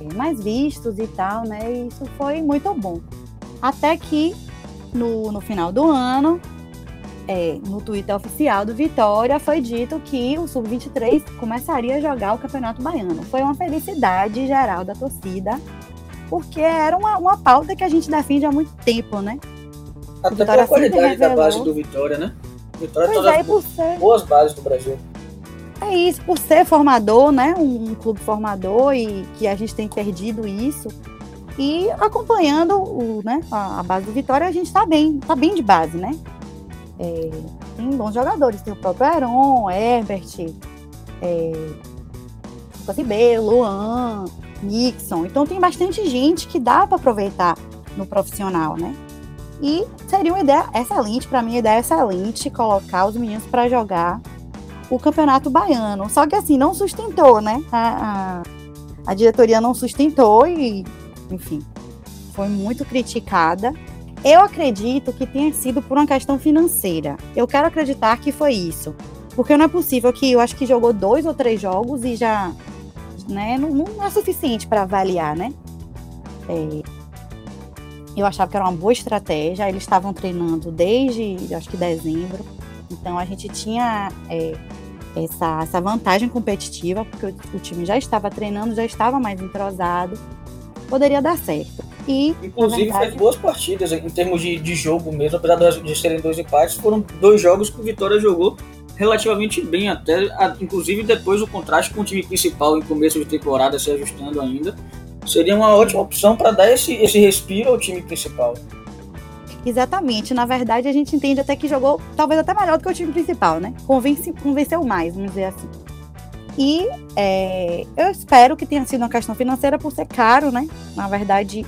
é, mais vistos e tal, né? E isso foi muito bom. Até que no, no final do ano, é, no Twitter oficial do Vitória, foi dito que o Sub-23 começaria a jogar o Campeonato Baiano. Foi uma felicidade geral da torcida, porque era uma, uma pauta que a gente defende há muito tempo, né? Até pela qualidade da base do Vitória, né? Vitória pois é, por ser... boas bases do Brasil. É isso, por ser formador, né? Um, um, clube formador e que a gente tem perdido isso. E acompanhando o, né, a, a base do Vitória, a gente está bem, tá bem de base, né? É, tem bons jogadores, tem o próprio Aaron, Herbert, é, Lucas Ribeiro, Luan, Nixon. Então tem bastante gente que dá para aproveitar no profissional, né? E seria uma ideia excelente, para mim, a ideia excelente colocar os meninos para jogar o campeonato baiano. Só que assim, não sustentou, né? A, a, a diretoria não sustentou e, enfim, foi muito criticada. Eu acredito que tenha sido por uma questão financeira. Eu quero acreditar que foi isso. Porque não é possível que eu acho que jogou dois ou três jogos e já né, não, não é suficiente para avaliar, né? É, eu achava que era uma boa estratégia. Eles estavam treinando desde, acho que dezembro. Então a gente tinha é, essa, essa vantagem competitiva, porque o, o, time já estava treinando, já estava mais entrosado. Poderia dar certo. E, Inclusive verdade, fez boas partidas em termos de, de jogo mesmo, apesar de serem dois empates, foram dois jogos que o Vitória jogou relativamente bem, até inclusive depois o contraste com o time principal em começo de temporada se ajustando ainda. Seria uma ótima opção para dar esse, esse respiro ao time principal. Exatamente. Na verdade, a gente entende até que jogou talvez até melhor do que o time principal, né? Convence, convenceu mais, vamos dizer assim. E é, eu espero que tenha sido uma questão financeira por ser caro, né? Na verdade,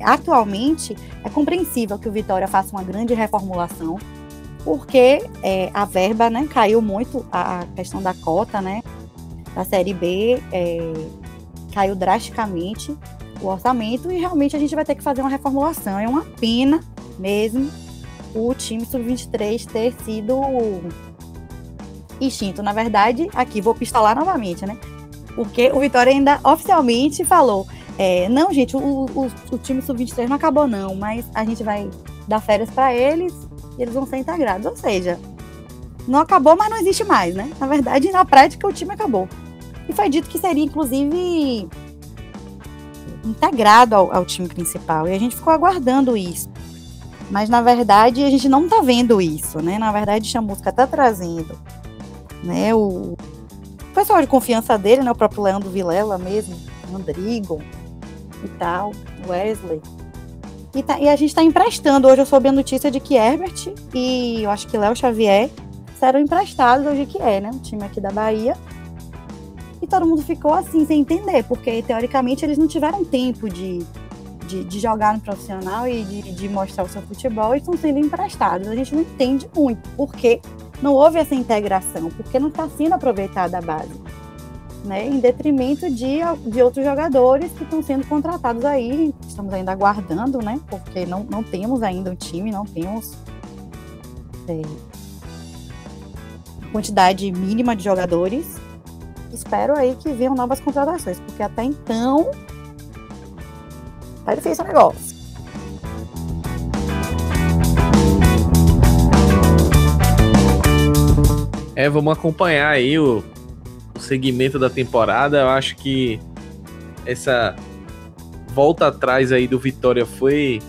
atualmente é compreensível que o Vitória faça uma grande reformulação, porque é, a verba né, caiu muito, a questão da cota, né? Da Série B é, caiu drasticamente o orçamento e realmente a gente vai ter que fazer uma reformulação. É uma pena mesmo o time sub-23 ter sido extinto. Na verdade, aqui vou pistolar novamente, né? Porque o Vitória ainda oficialmente falou: é, não, gente, o, o, o time sub-23 não acabou, não, mas a gente vai dar férias para eles e eles vão ser integrados. Ou seja, não acabou, mas não existe mais, né? Na verdade, na prática, o time acabou. E foi dito que seria, inclusive, integrado ao, ao time principal. E a gente ficou aguardando isso. Mas na verdade a gente não tá vendo isso, né? Na verdade, Chamusca tá trazendo, né? O, pessoal de confiança dele, né? O próprio Leandro Vilela mesmo, Rodrigo e tal, Wesley. E, tá, e a gente está emprestando. Hoje eu soube a notícia de que Herbert e eu acho que Léo Xavier serão emprestados hoje que é, né? O time aqui da Bahia. E todo mundo ficou assim, sem entender, porque teoricamente eles não tiveram tempo de de, de jogar no profissional e de, de, mostrar o seu futebol estão sendo emprestados. A gente não entende muito porque não houve essa integração, porque não está sendo aproveitada a base. Né, em detrimento de, de outros jogadores que estão sendo contratados aí. Estamos ainda aguardando, né? Porque não, não temos ainda o time, não temos é, quantidade mínima de jogadores. Espero aí que venham novas contratações, porque até então Tá difícil o negócio. É, vamos acompanhar aí o segmento da temporada. Eu acho que essa volta atrás aí do Vitória foi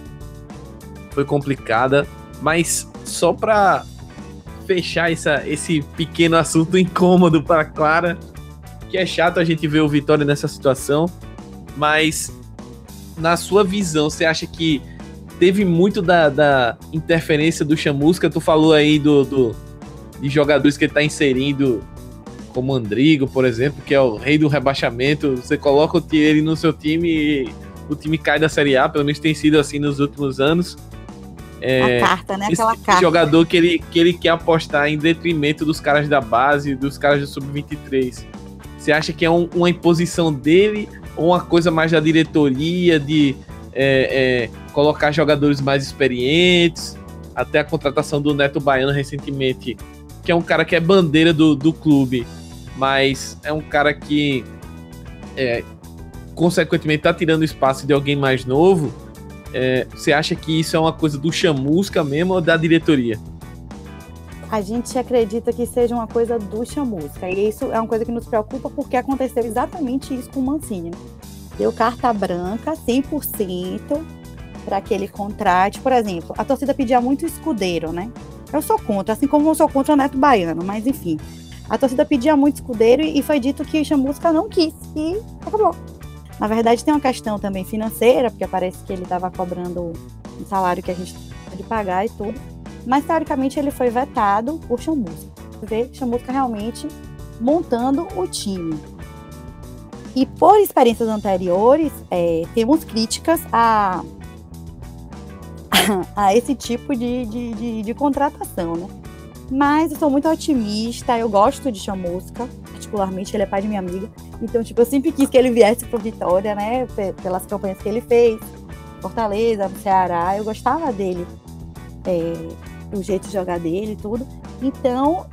foi complicada, mas só para fechar essa, esse pequeno assunto incômodo para Clara, que é chato a gente ver o Vitória nessa situação, mas na sua visão, você acha que teve muito da, da interferência do Chamusca? Tu falou aí do, do de jogadores que ele tá inserindo, como Andrigo, por exemplo, que é o rei do rebaixamento. Você coloca ele no seu time e o time cai da Série A, pelo menos tem sido assim nos últimos anos. É, a carta, né? Aquela tipo carta. jogador que ele, que ele quer apostar em detrimento dos caras da base, dos caras do Sub-23. Você acha que é um, uma imposição dele ou uma coisa mais da diretoria de é, é, colocar jogadores mais experientes, até a contratação do Neto Baiano recentemente, que é um cara que é bandeira do, do clube, mas é um cara que é, consequentemente está tirando espaço de alguém mais novo. É, você acha que isso é uma coisa do chamusca mesmo ou da diretoria? a gente acredita que seja uma coisa do chamusca. E isso é uma coisa que nos preocupa porque aconteceu exatamente isso com o Mancini. Deu carta branca 100% para que ele contrate. Por exemplo, a torcida pedia muito escudeiro, né? Eu sou contra, assim como eu sou contra o Neto Baiano, mas enfim. A torcida pedia muito escudeiro e foi dito que Chamusca não quis e acabou. Na verdade, tem uma questão também financeira, porque parece que ele estava cobrando um salário que a gente pode pagar e tudo mas teoricamente ele foi vetado por Chamusca. Vê Chamusca realmente montando o time. E por experiências anteriores, é, temos críticas a, a esse tipo de, de, de, de, contratação, né? Mas eu sou muito otimista, eu gosto de chamusca, particularmente, ele é pai de minha amiga. Então, tipo, eu sempre quis que ele viesse pro Vitória, né? Pelas campanhas que ele fez. Fortaleza, no Ceará, eu gostava dele. É, o jeito de jogar dele e tudo. Então,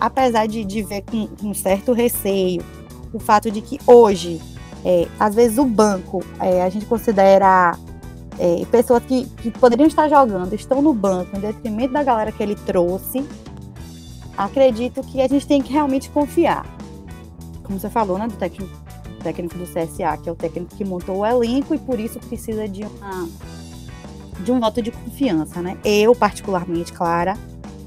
apesar de, de ver com um certo receio o fato de que hoje, é, às vezes o banco, é, a gente considera é, pessoas que, que poderiam estar jogando, estão no banco, em detrimento da galera que ele trouxe, acredito que a gente tem que realmente confiar. Como você falou, né, do técnico, técnico do CSA, que é o técnico que montou o elenco e por isso precisa de uma de um voto de confiança, né? Eu, particularmente, Clara,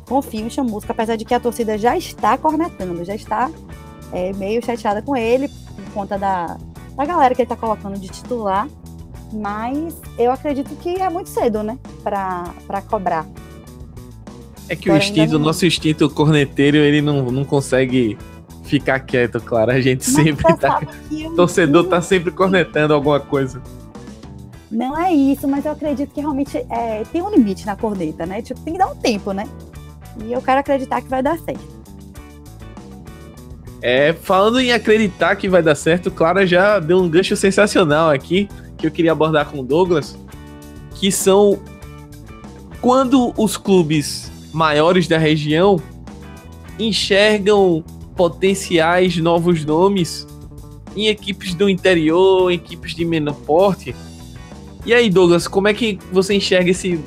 confio em Chamusca, apesar de que a torcida já está cornetando, já está é, meio chateada com ele, por conta da, da galera que ele está colocando de titular. Mas eu acredito que é muito cedo, né? Para cobrar. É que Porém, o instinto, o nosso instinto corneteiro, ele não, não consegue ficar quieto, claro. A gente Mas sempre tá. O torcedor tá sempre cornetando alguma coisa. Não é isso, mas eu acredito que realmente é, tem um limite na corneta, né? Tipo, tem que dar um tempo, né? E eu quero acreditar que vai dar certo. É, falando em acreditar que vai dar certo, Clara já deu um gancho sensacional aqui que eu queria abordar com o Douglas, que são quando os clubes maiores da região enxergam potenciais novos nomes em equipes do interior, equipes de menor porte. E aí, Douglas, como é que você enxerga esse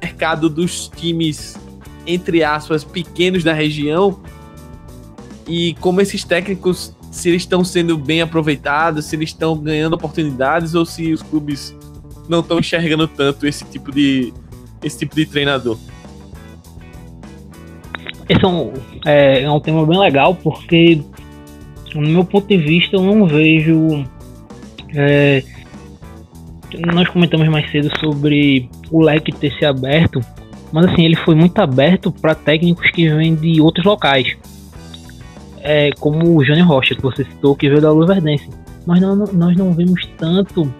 mercado dos times, entre aspas, pequenos da região? E como esses técnicos se eles estão sendo bem aproveitados, se eles estão ganhando oportunidades ou se os clubes não estão enxergando tanto esse tipo de esse tipo de treinador. Esse é um, é, é um tema bem legal porque no meu ponto de vista eu não vejo é, nós comentamos mais cedo sobre o leque ter se aberto, mas assim ele foi muito aberto para técnicos que vêm de outros locais é, como o Jânio Rocha, que você citou, que veio da Luverdense. Mas não, nós não vemos tanto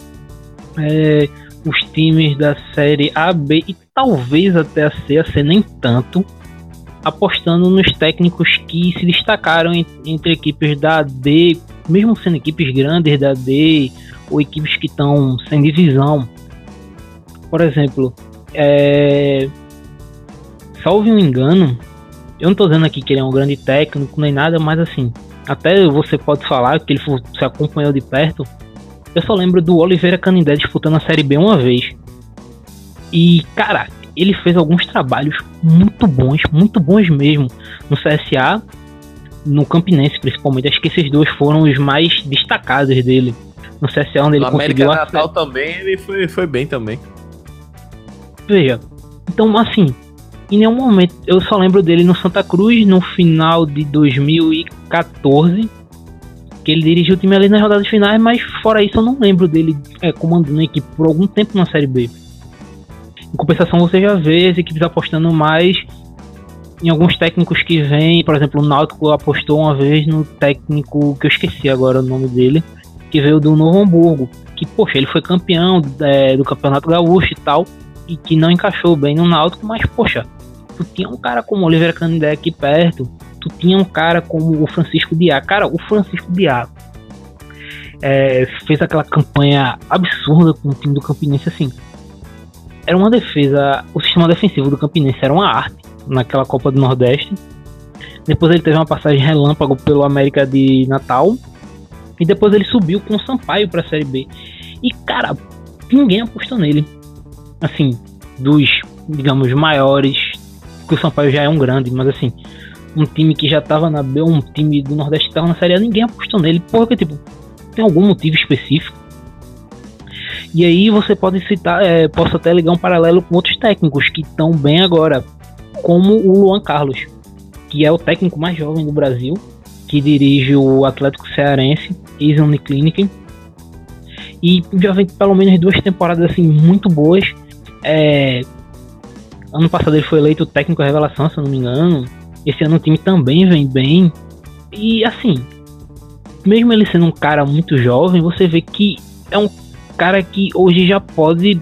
é, os times da série A, B e talvez até a C, a C nem tanto, apostando nos técnicos que se destacaram entre equipes da D, mesmo sendo equipes grandes da D ou equipes que estão sem divisão. Por exemplo, é, salve um engano, eu não tô dizendo aqui que ele é um grande técnico nem nada, mas assim, até você pode falar que ele se acompanhou de perto. Eu só lembro do Oliveira Canindé disputando a Série B uma vez. E, cara, ele fez alguns trabalhos muito bons, muito bons mesmo, no CSA, no Campinense principalmente. Acho que esses dois foram os mais destacados dele. No CSA, onde ele no conseguiu... América Natal também, ele foi, foi bem também. Veja, então assim, em nenhum momento. Eu só lembro dele no Santa Cruz no final de 2014. Que ele dirigiu o time ali nas rodadas finais, mas fora isso eu não lembro dele é, comandando a equipe por algum tempo na Série B. Em compensação, você já vê as equipes apostando mais em alguns técnicos que vêm. Por exemplo, o Náutico apostou uma vez no técnico que eu esqueci agora o nome dele, que veio do Novo Hamburgo. Que, poxa, ele foi campeão é, do Campeonato Gaúcho e tal, e que não encaixou bem no Náutico, mas, poxa, tu tinha um cara como Oliveira Canindé aqui perto, tu tinha um cara como o Francisco Diá. Cara, o Francisco Diá é, fez aquela campanha absurda com o time do Campinense, assim. Era uma defesa, o sistema defensivo do Campinense era uma arte naquela Copa do Nordeste. Depois ele teve uma passagem relâmpago pelo América de Natal. E depois ele subiu com o Sampaio para a Série B. E cara, ninguém apostou nele. Assim, dos, digamos, maiores que o Sampaio já é um grande, mas assim, um time que já tava na B, um time do Nordeste que tava na Série A, ninguém apostou nele, porque tipo, tem algum motivo específico. E aí você pode citar, é, posso até ligar um paralelo com outros técnicos que estão bem agora, como o Luan Carlos, que é o técnico mais jovem do Brasil, que dirige o Atlético Cearense, ex-Uniclinic, e já vem pelo menos duas temporadas assim muito boas, é, Ano passado ele foi eleito técnico revelação, se eu não me engano. Esse ano o time também vem bem. E assim, mesmo ele sendo um cara muito jovem, você vê que é um cara que hoje já pode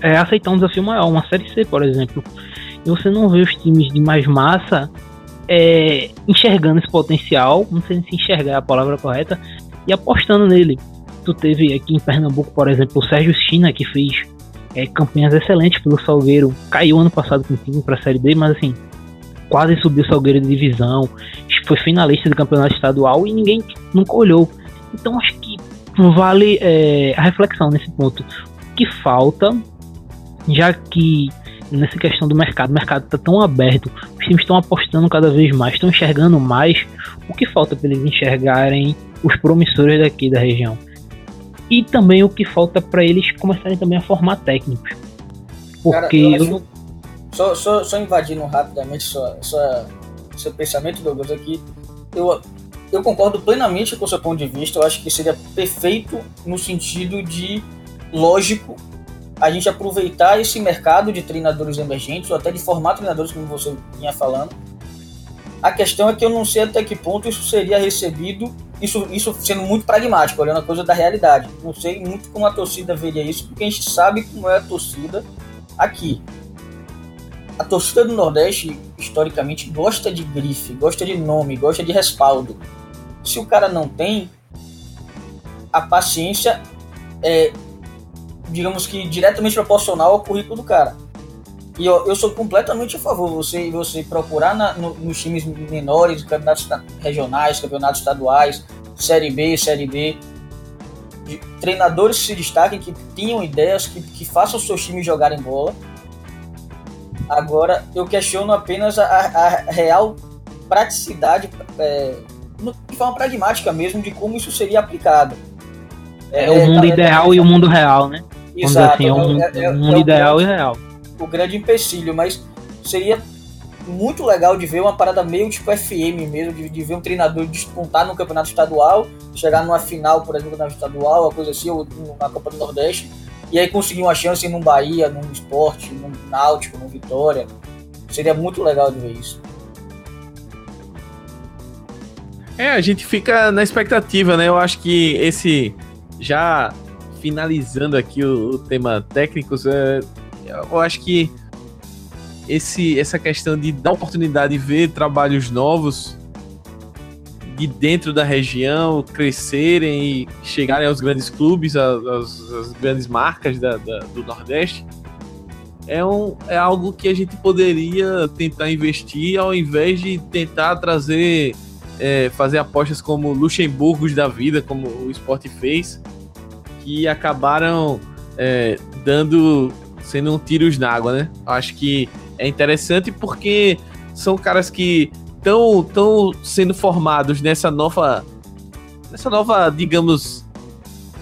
é, aceitar um desafio maior, uma série C, por exemplo. e você não vê os times de mais massa é, enxergando esse potencial, não sei se enxergar é a palavra correta, e apostando nele. Tu teve aqui em Pernambuco, por exemplo, o Sérgio China, que fez é, campanhas excelentes pelo Salgueiro, caiu ano passado com o time para a Série B, mas assim, quase subiu o Salgueiro de divisão, foi finalista do campeonato estadual e ninguém nunca olhou. Então acho que vale é, a reflexão nesse ponto. O que falta, já que nessa questão do mercado, o mercado está tão aberto, os times estão apostando cada vez mais, estão enxergando mais, o que falta para eles enxergarem os promissores daqui da região? E também o que falta para eles começarem também a formar técnicos. Porque Cara, eu, só, só, só invadindo rapidamente sua, sua, seu pensamento, Douglas, aqui, eu, eu concordo plenamente com o seu ponto de vista. Eu acho que seria perfeito no sentido de lógico a gente aproveitar esse mercado de treinadores emergentes ou até de formar treinadores, como você vinha falando. A questão é que eu não sei até que ponto isso seria recebido, isso, isso sendo muito pragmático, olhando a coisa da realidade. Não sei muito como a torcida veria isso, porque a gente sabe como é a torcida aqui. A torcida do Nordeste, historicamente, gosta de grife, gosta de nome, gosta de respaldo. Se o cara não tem, a paciência é digamos que diretamente proporcional ao currículo do cara. E eu, eu sou completamente a favor você você procurar na, no, nos times menores, campeonatos regionais, campeonatos estaduais, Série B, Série D, de, treinadores que se destaquem, que tenham ideias, que, que façam os seus times jogarem bola. Agora, eu questiono apenas a, a real praticidade, é, de forma pragmática mesmo, de como isso seria aplicado. É, é o mundo ideal e o mundo real, né? Exato. Assim, é um, é, é, mundo é ideal grande, e real. O grande empecilho, mas seria muito legal de ver uma parada meio tipo FM mesmo, de, de ver um treinador despontar no campeonato estadual, chegar numa final, por exemplo, no campeonato estadual, uma coisa assim, ou na Copa do Nordeste, e aí conseguir uma chance num Bahia, num esporte, num Náutico, num Vitória. Seria muito legal de ver isso. É, a gente fica na expectativa, né? Eu acho que esse já finalizando aqui o, o tema técnicos, é, eu acho que esse, essa questão de dar oportunidade de ver trabalhos novos de dentro da região crescerem e chegarem aos grandes clubes, às, grandes marcas da, da, do Nordeste, é, um, é algo que a gente poderia tentar investir ao invés de tentar trazer, é, fazer apostas como Luxemburgos da vida, como o esporte fez, que acabaram é, dando sendo um tiros na água, né? Acho que é interessante porque são caras que estão tão sendo formados nessa nova nessa nova, digamos,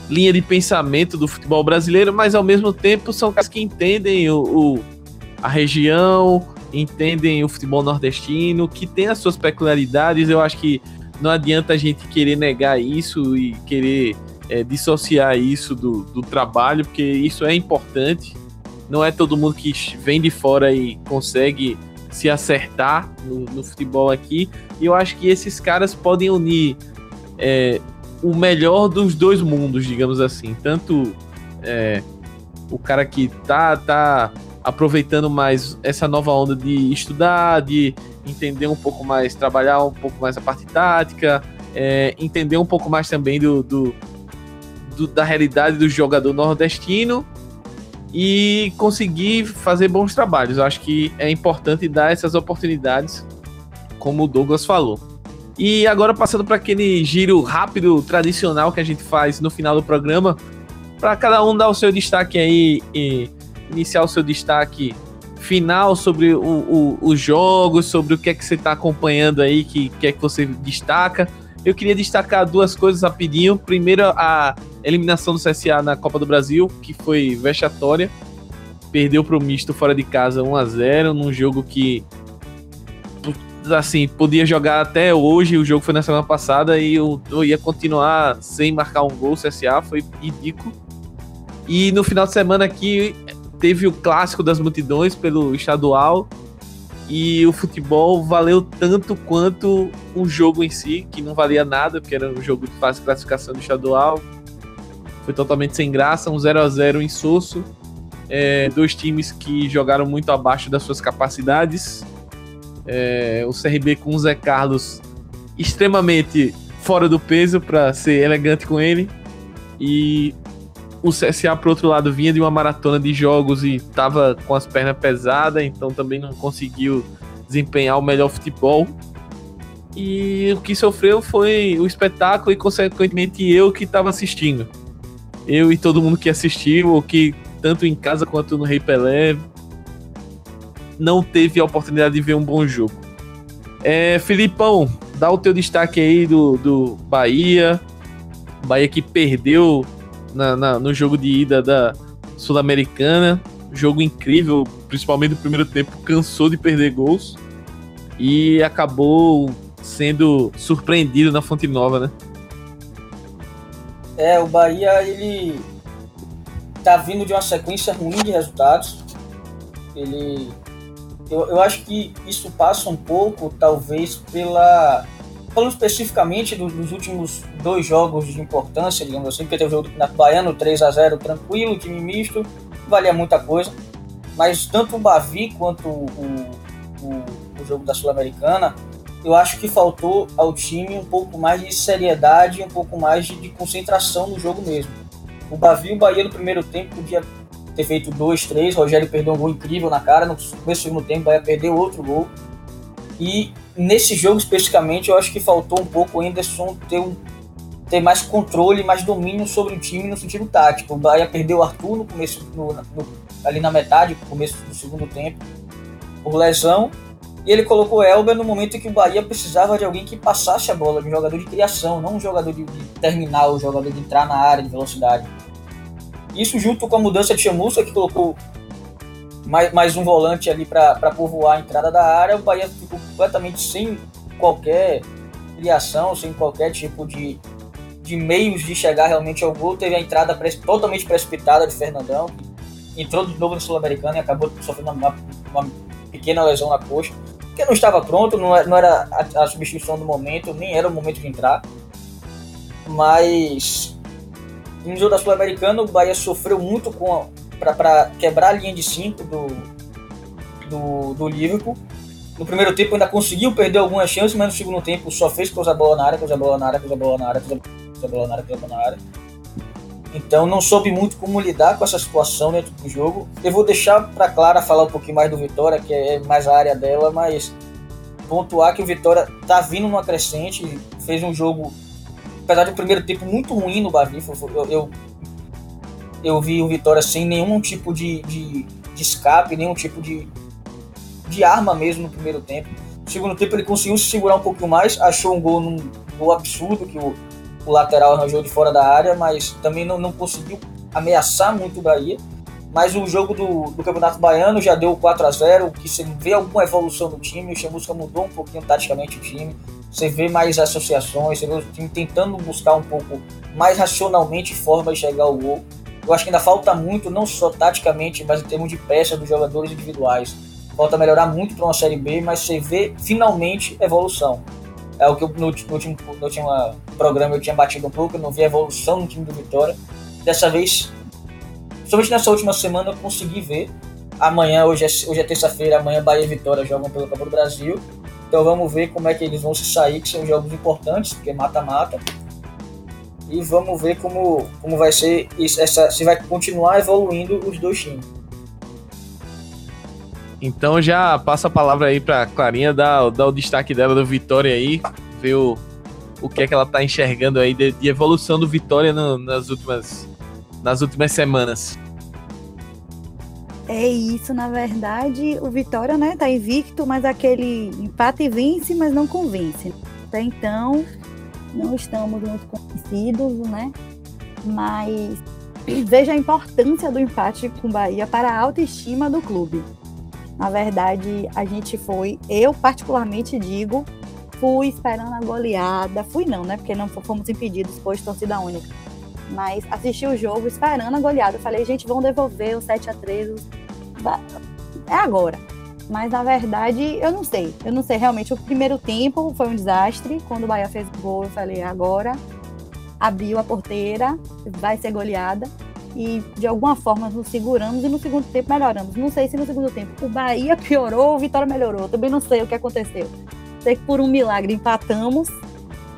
linha de pensamento do futebol brasileiro, mas ao mesmo tempo são caras que entendem o, o a região, entendem o futebol nordestino, que tem as suas peculiaridades. Eu acho que não adianta a gente querer negar isso e querer é, dissociar isso do, do trabalho, porque isso é importante. Não é todo mundo que vem de fora e consegue se acertar no, no futebol aqui. E eu acho que esses caras podem unir é, o melhor dos dois mundos, digamos assim. Tanto é, o cara que tá, tá aproveitando mais essa nova onda de estudar, de entender um pouco mais, trabalhar um pouco mais a parte tática, é, entender um pouco mais também do, do, do, da realidade do jogador nordestino e conseguir fazer bons trabalhos. Eu acho que é importante dar essas oportunidades, como o Douglas falou. E agora passando para aquele giro rápido, tradicional que a gente faz no final do programa, para cada um dar o seu destaque aí, e iniciar o seu destaque final sobre o, o, os jogos, sobre o que é que você está acompanhando aí, que, que é que você destaca. Eu queria destacar duas coisas rapidinho. Primeiro, a eliminação do CSA na Copa do Brasil, que foi vexatória. Perdeu para o misto fora de casa 1 a 0 num jogo que assim, podia jogar até hoje, o jogo foi na semana passada e eu, eu ia continuar sem marcar um gol, CSA foi ridículo. E no final de semana aqui teve o clássico das multidões pelo estadual e o futebol valeu tanto quanto o jogo em si, que não valia nada, porque era um jogo de fase de classificação do estadual. Foi totalmente sem graça, um 0 a 0 insosso. É, dois times que jogaram muito abaixo das suas capacidades. É, o CRB com o Zé Carlos extremamente fora do peso para ser elegante com ele. E o CSA, por outro lado, vinha de uma maratona de jogos e estava com as pernas pesadas, então também não conseguiu desempenhar o melhor futebol. E o que sofreu foi o espetáculo e, consequentemente, eu que estava assistindo. Eu e todo mundo que assistiu, ou que tanto em casa quanto no Rei Pelé, não teve a oportunidade de ver um bom jogo. É, Filipão, dá o teu destaque aí do, do Bahia. Bahia que perdeu na, na, no jogo de ida da Sul-Americana. Jogo incrível, principalmente no primeiro tempo, cansou de perder gols. E acabou sendo surpreendido na Fonte Nova, né? É, o Bahia, ele tá vindo de uma sequência ruim de resultados. Ele. Eu, eu acho que isso passa um pouco, talvez, pela. Falando especificamente dos, dos últimos dois jogos de importância, digamos assim, porque teve o jogo do Baiano 3 a 0 tranquilo, time misto, valia muita coisa. Mas tanto o Bavi quanto o, o, o jogo da Sul-Americana, eu acho que faltou ao time um pouco mais de seriedade, um pouco mais de, de concentração no jogo mesmo. O Bavi e o Bahia no primeiro tempo podia ter feito dois, três. Rogério perdeu um gol incrível na cara. No começo do segundo tempo, o Bahia perdeu outro gol. E nesse jogo especificamente, eu acho que faltou um pouco o Anderson ter, um, ter mais controle, mais domínio sobre o time no sentido tático. O Bahia perdeu o Arthur no começo, no, no, ali na metade, no começo do segundo tempo, por lesão. E ele colocou o Elber no momento em que o Bahia precisava de alguém que passasse a bola, de um jogador de criação, não um jogador de, de terminar, um jogador de entrar na área de velocidade. Isso junto com a mudança de Chamusca, que colocou mais, mais um volante ali para povoar a entrada da área, o Bahia ficou completamente sem qualquer criação, sem qualquer tipo de, de meios de chegar realmente ao gol. Teve a entrada totalmente precipitada de Fernandão, que entrou de novo no Sul-Americano e acabou sofrendo uma, uma pequena lesão na coxa porque não estava pronto, não era, não era a, a, substituição do momento, nem era o momento de entrar. Mas no jogo da Sul-Americana, o Bahia sofreu muito com para quebrar a linha de 5 do, do, do Liverpool. No primeiro tempo ainda conseguiu perder algumas chances, mas no segundo tempo só fez cruzar a bola na área, cruzar a bola na área, cruzar a bola na área, cruzar a bola na área, cruzar a bola na área. Então não soube muito como lidar com essa situação dentro do jogo. Eu vou deixar para Clara falar um pouquinho mais do Vitória, que é mais a área dela, mas pontuar que o Vitória tá vindo numa crescente, fez um jogo, apesar do primeiro tempo muito ruim no Bavi, eu, eu, eu vi o Vitória sem nenhum tipo de, de, de escape, nenhum tipo de, de arma mesmo no primeiro tempo. No segundo tempo ele conseguiu se segurar um pouquinho mais, achou um gol num gol absurdo que o o lateral arranjou de fora da área, mas também não, não conseguiu ameaçar muito o Bahia. Mas o jogo do, do Campeonato Baiano já deu 4 a 0 que você vê alguma evolução no time, o Chamusca mudou um pouquinho taticamente o time, você vê mais associações, você vê o time tentando buscar um pouco mais racionalmente forma de chegar ao gol. Eu acho que ainda falta muito, não só taticamente, mas em termos de peça dos jogadores individuais. Falta melhorar muito para uma Série B, mas você vê finalmente evolução. É o que eu, no, no, último, no último programa eu tinha batido um pouco, eu não vi evolução no time do Vitória. Dessa vez, somente nessa última semana, eu consegui ver. Amanhã, hoje é, hoje é terça-feira, amanhã Bahia e Vitória jogam pelo Copa do Brasil. Então vamos ver como é que eles vão se sair, que são jogos importantes, porque mata-mata. E vamos ver como, como vai ser isso, essa, se vai continuar evoluindo os dois times. Então já passa a palavra aí pra Clarinha, dar, dar o destaque dela do Vitória aí, ver o, o que é que ela tá enxergando aí de, de evolução do Vitória no, nas, últimas, nas últimas semanas. É isso, na verdade, o Vitória, né, tá invicto, mas aquele empate vence, mas não convence. Até então, não estamos muito convencidos, né? Mas veja a importância do empate com o Bahia para a autoestima do clube. Na verdade, a gente foi, eu particularmente digo, fui esperando a goleada. Fui não, né? Porque não fomos impedidos, pois torcida única. Mas assisti o jogo esperando a goleada. falei, gente, vão devolver o 7 a 3 É agora. Mas na verdade, eu não sei. Eu não sei realmente. O primeiro tempo foi um desastre. Quando o Bahia fez o gol, eu falei, agora abriu a porteira, vai ser goleada. e de alguma forma nos seguramos e no segundo tempo melhoramos. Não sei se no segundo tempo o Bahia piorou ou o Vitória melhorou. Também não sei o que aconteceu. Sei que por um milagre empatamos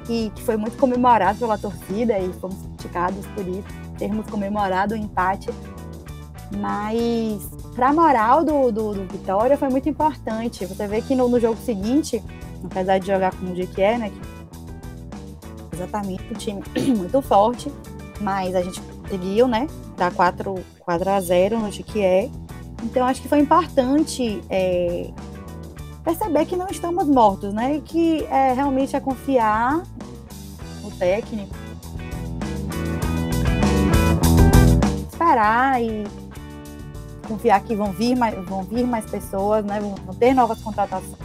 e que foi muito comemorado pela torcida e fomos criticados por isso, termos comemorado o empate. Mas para a moral do, do, do, Vitória foi muito importante. Você vê que no, no jogo seguinte, apesar de jogar com o que é, né? Exatamente, um time muito forte, mas a gente conseguiu, né? Dar 4, 4 a 0 no Jequié. Então acho que foi importante é, perceber que não estamos mortos, né? E que é, realmente é confiar no técnico. Esperar e confiar que vão vir mais, vão vir mais pessoas, né? Vão, ter novas contratações.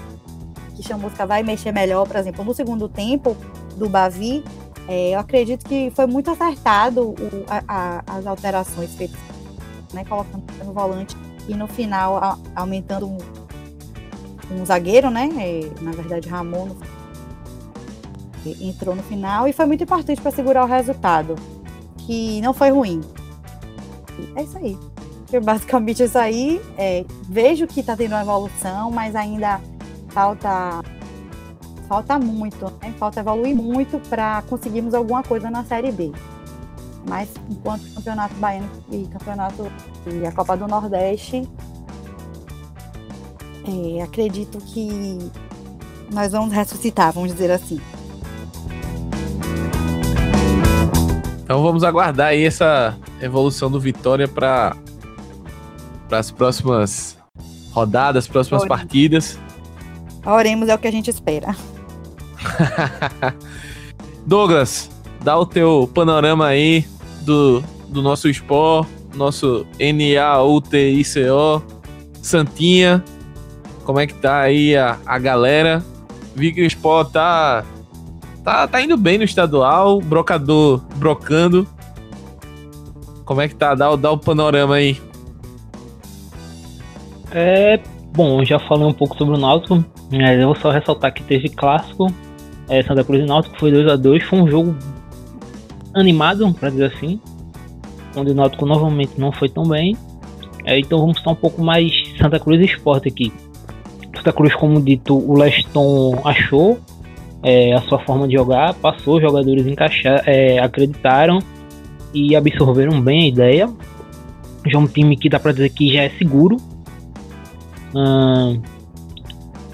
Que Chamusca vai mexer melhor, por exemplo, no segundo tempo do Bavi, é, eu acredito que foi muito acertado o, a, a, as alterações feitas, né? Colocando no volante e no final a, aumentando um, um, zagueiro, né? É, na verdade, Ramon entrou no final e foi muito importante para segurar o resultado, que não foi ruim. É isso aí. Basicamente isso aí. É, vejo que está tendo uma evolução, mas ainda falta falta muito, né? falta evoluir muito para conseguirmos alguma coisa na Série B. Mas enquanto o Campeonato Baiano e Campeonato e a Copa do Nordeste, é, acredito que nós vamos ressuscitar, vamos dizer assim. Então vamos aguardar aí essa evolução do Vitória para para as próximas rodadas, próximas Oremos. partidas. Oremos é o que a gente espera. Douglas, dá o teu panorama aí do, do nosso esporte, nosso NAUTICO, Santinha. Como é que tá aí a, a galera? Vi que o esporte tá, tá, tá indo bem no estadual, brocador brocando. Como é que tá? Dá, dá o panorama aí. É, bom, já falei um pouco sobre o Náutico, mas eu vou só ressaltar que teve clássico, é, Santa Cruz e Náutico foi 2 a 2 foi um jogo animado, para dizer assim, onde o Náutico novamente não foi tão bem. É, então vamos estar um pouco mais Santa Cruz e Esporte aqui. Santa Cruz, como dito, o Leston achou é, a sua forma de jogar, passou, os jogadores encaixar, é, acreditaram e absorveram bem a ideia. Já um time que dá para dizer que já é seguro, Hum,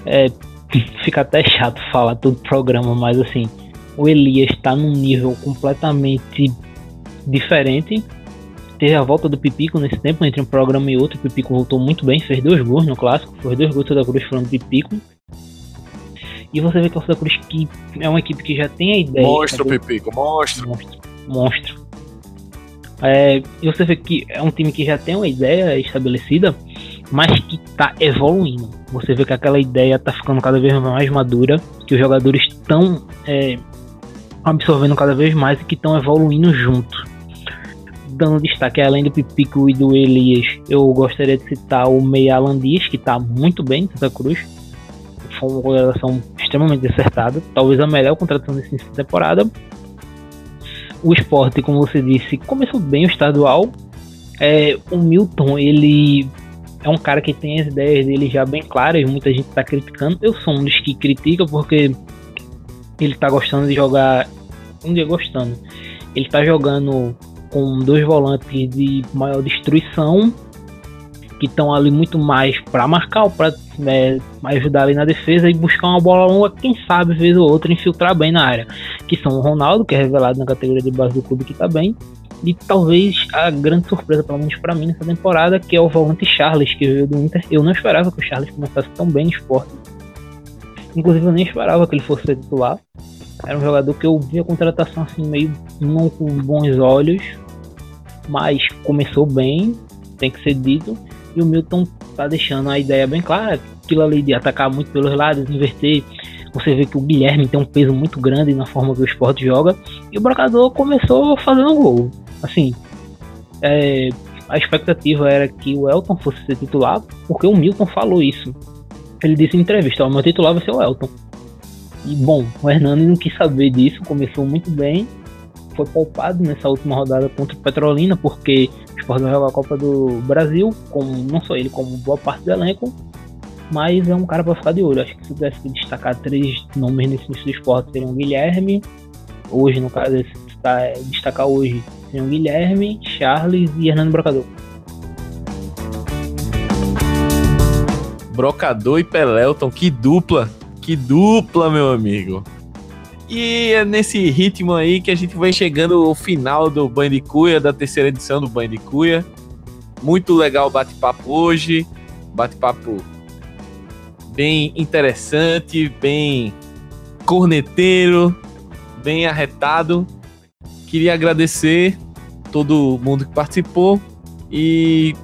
é, fica até chato falar todo programa, mas assim, o Elias está num nível completamente diferente. Teve a volta do Pipico nesse tempo, entre um programa e outro. O Pipico voltou muito bem, fez dois gols no clássico. Foi dois gols da Cruz foram do Pipico. E você vê que o Santa Cruz que é uma equipe que já tem a ideia. Mostra o Pipico, mostra. Monstro. monstro. É, e você vê que é um time que já tem uma ideia estabelecida mas que está evoluindo. Você vê que aquela ideia está ficando cada vez mais madura, que os jogadores estão é, absorvendo cada vez mais e que estão evoluindo junto. Dando destaque além do Pipico e do Elias, eu gostaria de citar o Meia Alan Dias, que está muito bem em Santa Cruz. Foi uma contratação extremamente acertada, talvez a melhor contratação dessa temporada. O esporte, como você disse, começou bem o estadual. É, o Milton, ele é um cara que tem as ideias dele já bem claras, muita gente tá criticando. Eu sou um dos que critica porque ele tá gostando de jogar. Um dia gostando. Ele tá jogando com dois volantes de maior destruição que estão ali muito mais para marcar para é, ajudar ali na defesa e buscar uma bola longa, quem sabe vez ou outra infiltrar bem na área, que são o Ronaldo, que é revelado na categoria de base do clube que tá bem, e talvez a grande surpresa, pelo menos para mim nessa temporada, que é o volante Charles, que veio do Inter. Eu não esperava que o Charles começasse tão bem no esporte. Inclusive, eu nem esperava que ele fosse titular. Era um jogador que eu vi a contratação assim, meio não com bons olhos, mas começou bem, tem que ser dito. E o Milton tá deixando a ideia bem clara, aquilo ali de atacar muito pelos lados, inverter. Você vê que o Guilherme tem um peso muito grande na forma que o esporte joga. E o Brocador começou fazendo gol assim, é, a expectativa era que o Elton fosse ser titular, porque o Milton falou isso. Ele disse em entrevista: o meu titular vai ser o Elton. E bom, o Hernani não quis saber disso, começou muito bem. foi poupado nessa última rodada contra o Petrolina, porque o Sport vai jogar a Copa do Brasil, como não só ele, como boa parte do elenco, mas é um cara para ficar de olho. Acho que se tivesse que destacar três nomes nesse início do esporte seriam Guilherme, hoje no caso, está, destacar hoje seriam Guilherme, Charles e Hernando Brocador. Brocador e Pelelton, que dupla, que dupla, meu amigo. E é nesse ritmo aí que a gente vai chegando ao final do Bandicuia, da terceira edição do Bandicuia. Muito legal o bate-papo hoje, bate-papo bem interessante, bem corneteiro, bem arretado. Queria agradecer todo mundo que participou e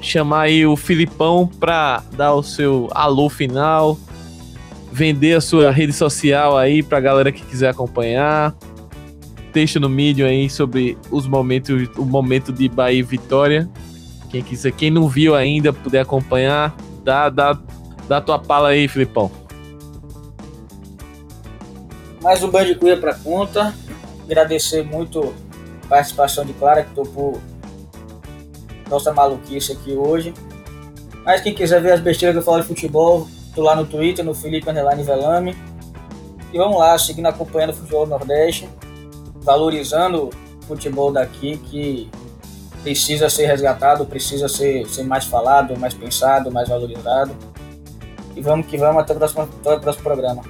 chamar aí o Filipão para dar o seu alô final, vender a sua rede social aí para a galera que quiser acompanhar. Texto no Medium aí sobre os momentos, o momento de Bahia e Vitória. Quem quiser, quem não viu ainda, puder acompanhar, dá, dá, dá tua pala aí, Filipão. Mais um Bandicuia para conta. Agradecer muito participação de Clara, que topou nossa maluquice aqui hoje. Mas quem quiser ver as besteiras que eu falo de futebol, tô lá no Twitter, no Felipe Underline Velame. E vamos lá, seguindo acompanhando o futebol do Nordeste, valorizando o futebol daqui que precisa ser resgatado, precisa ser, ser mais falado, mais pensado, mais valorizado. E vamos que vamos até o próximo, até o próximo programa.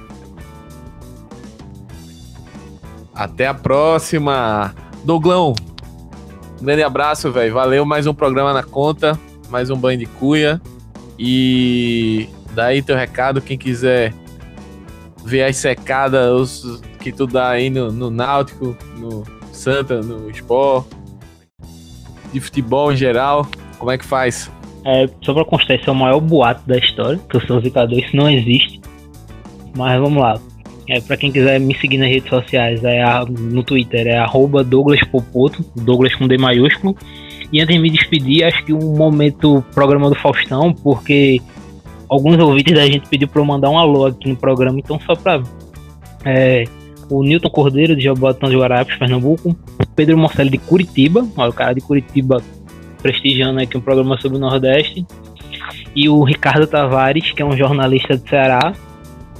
Até a próxima. Douglão, grande abraço, velho. Valeu, mais um programa na conta, mais um banho de cuia. E daí teu recado, quem quiser ver as secadas que tu dá aí no, no Náutico, no Santa, no Sport, de futebol em geral, como é que faz? É, só pra constar, esse é o maior boato da história, que eu sou zicador, isso não existe. Mas vamos lá. É, pra quem quiser me seguir nas redes sociais, é a, no Twitter é arroba Douglas Popoto, Douglas com D maiúsculo. E antes de me despedir, acho que um momento programa do Faustão, porque alguns ouvintes da gente pediu pra eu mandar um alô aqui no programa, então só pra. É, o Newton Cordeiro, de Jabotão de Guarapes, Pernambuco. Pedro Morcelli, de Curitiba, o cara de Curitiba prestigiando aqui um programa sobre o Nordeste. E o Ricardo Tavares, que é um jornalista de Ceará,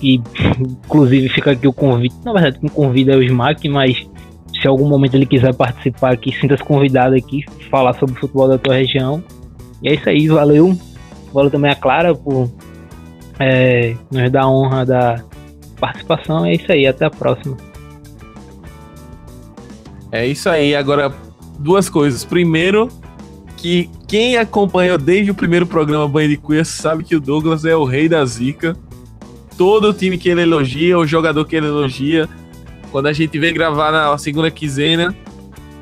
e inclusive fica aqui o convite. Na verdade, quem convida é o Smack, mas se algum momento ele quiser participar aqui, sinta-se convidado aqui, falar sobre o futebol da tua região. E é isso aí, valeu. Valeu também a Clara por é, nos dar a honra da participação. É isso aí, até a próxima. É isso aí. Agora, duas coisas. Primeiro, que quem acompanhou desde o primeiro programa Banho de sabe que o Douglas é o rei da zica todo o time que ele elogia, o jogador que ele elogia. Quando a gente vem gravar na segunda quinzena,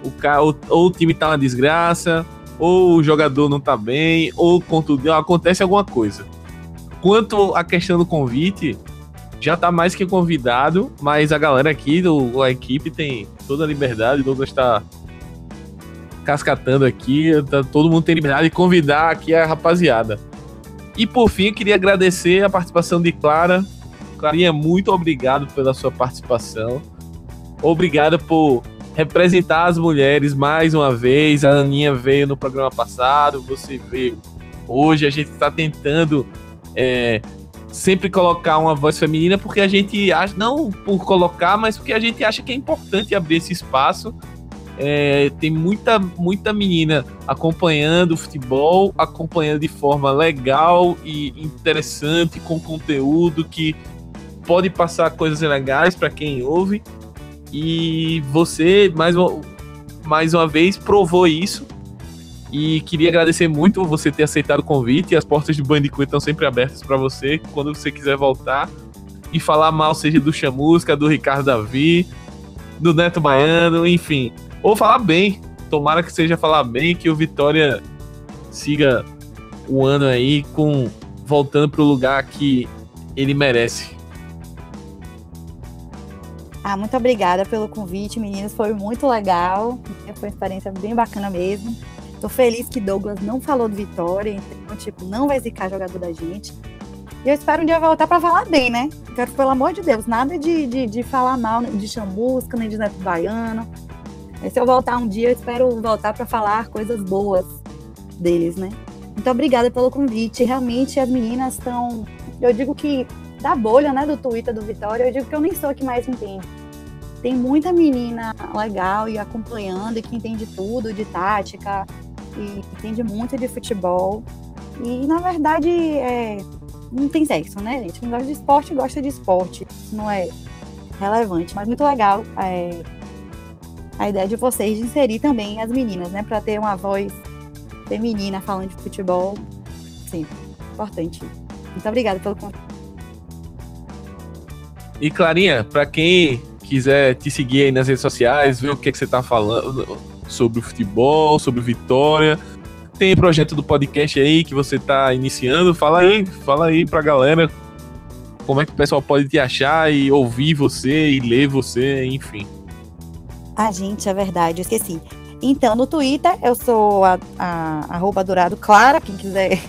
o ou, ou o time tá uma desgraça, ou o jogador não tá bem, ou contudo, acontece alguma coisa. Quanto à questão do convite, já tá mais que convidado, mas a galera aqui, do, a equipe tem toda a liberdade, o Douglas tá cascatando aqui, tá, todo mundo tem liberdade de convidar aqui a rapaziada. E por fim, queria agradecer a participação de Clara. Clarinha, muito obrigado pela sua participação. Obrigado por representar as mulheres mais uma vez. A Aninha veio no programa passado, você veio hoje. A gente está tentando é, sempre colocar uma voz feminina porque a gente acha, não por colocar, mas porque a gente acha que é importante abrir esse espaço é, tem muita, muita menina acompanhando o futebol, acompanhando de forma legal e interessante, com conteúdo que pode passar coisas legais para quem ouve. E você, mais uma, mais uma vez, provou isso. E queria agradecer muito você ter aceitado o convite. As portas do Bandicoot estão sempre abertas para você, quando você quiser voltar e falar mal, seja do Chamusca, do Ricardo Davi, do Neto Baiano, enfim. Ou falar bem. Tomara que seja falar bem, que o Vitória siga o ano aí com voltando para o lugar que ele merece. Ah, muito obrigada pelo convite, meninos. Foi muito legal. Foi uma experiência bem bacana mesmo. Tô feliz que Douglas não falou do Vitória, então, tipo, não vai zicar jogador da gente. E eu espero um dia voltar para falar bem, né? Quero, pelo amor de Deus, nada de, de, de falar mal de chamusca, nem de neto baiano. E se eu voltar um dia, eu espero voltar para falar coisas boas deles, né? Muito obrigada pelo convite. Realmente as meninas estão. Eu digo que da bolha, né, do Twitter do Vitória, eu digo que eu nem sou a que mais entende. Tem muita menina legal e acompanhando e que entende tudo de tática e entende muito de futebol. E na verdade é, não tem sexo, né, gente? Quem gosta de esporte gosta de esporte. Isso não é relevante, mas muito legal é, a ideia de vocês de inserir também as meninas, né, para ter uma voz feminina falando de futebol. Sim, importante. Muito obrigada pelo convite. E Clarinha, para quem quiser te seguir aí nas redes sociais, ver o que, é que você tá falando sobre o futebol, sobre o Vitória, tem projeto do podcast aí que você tá iniciando, fala aí, fala aí pra galera como é que o pessoal pode te achar e ouvir você e ler você, enfim. Ah, gente, é verdade, esqueci. Então, no Twitter, eu sou a, a arroba Dourado Clara, quem quiser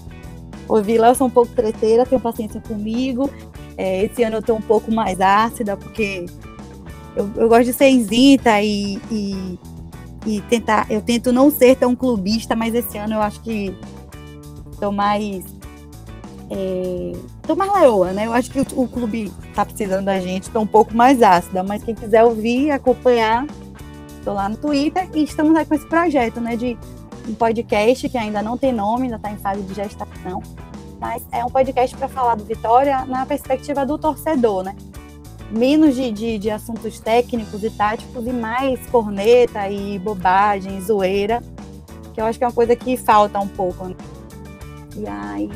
ouvir lá, eu sou um pouco treteira, tenham paciência comigo. É, esse ano eu tô um pouco mais ácida, porque eu, eu gosto de ser isenta e, e, e, tentar. Eu tento não ser tão clubista, mas esse ano eu acho que tô mais. É, tô mais leoa, né? Eu acho que o, o clube tá precisando da gente, tô um pouco mais ácida, mas quem quiser ouvir, acompanhar, tô lá no Twitter e estamos aí com esse projeto, né? De um podcast que ainda não tem nome, ainda está em fase de gestação mas é um podcast para falar do Vitória na perspectiva do torcedor, né? Menos de, de, de, assuntos técnicos e táticos e mais corneta e bobagem, zoeira, que eu acho que é uma coisa que falta um pouco. Né? E aí,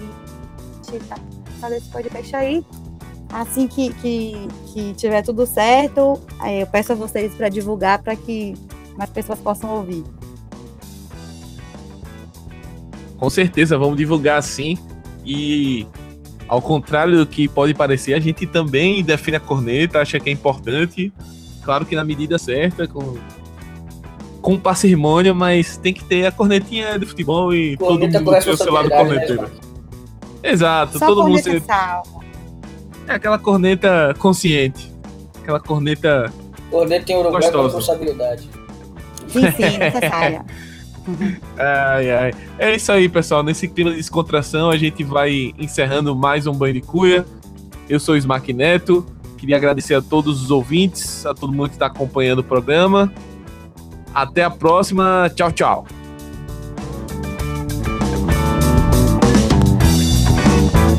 a gente tá fazendo esse podcast aí. Assim que, que, que tiver tudo certo, eu peço a vocês para divulgar para que mais pessoas possam ouvir. Com certeza, vamos divulgar sim. E ao contrário do que pode parecer, a gente também define a corneta, acha que é importante, claro que na medida certa, com, com parcimônia, mas tem que ter a cornetinha de futebol e corneta todo mundo ter o seu lado corneteiro. Né, Exato, Só todo mundo ser... É aquela corneta consciente. Aquela corneta. Corneta em Uruguai com responsabilidade. Sim, sim, necessária. ai, ai. É isso aí, pessoal. Nesse clima de descontração, a gente vai encerrando mais um Banho de Cuia. Eu sou o Smack Neto. Queria agradecer a todos os ouvintes, a todo mundo que está acompanhando o programa. Até a próxima. Tchau, tchau.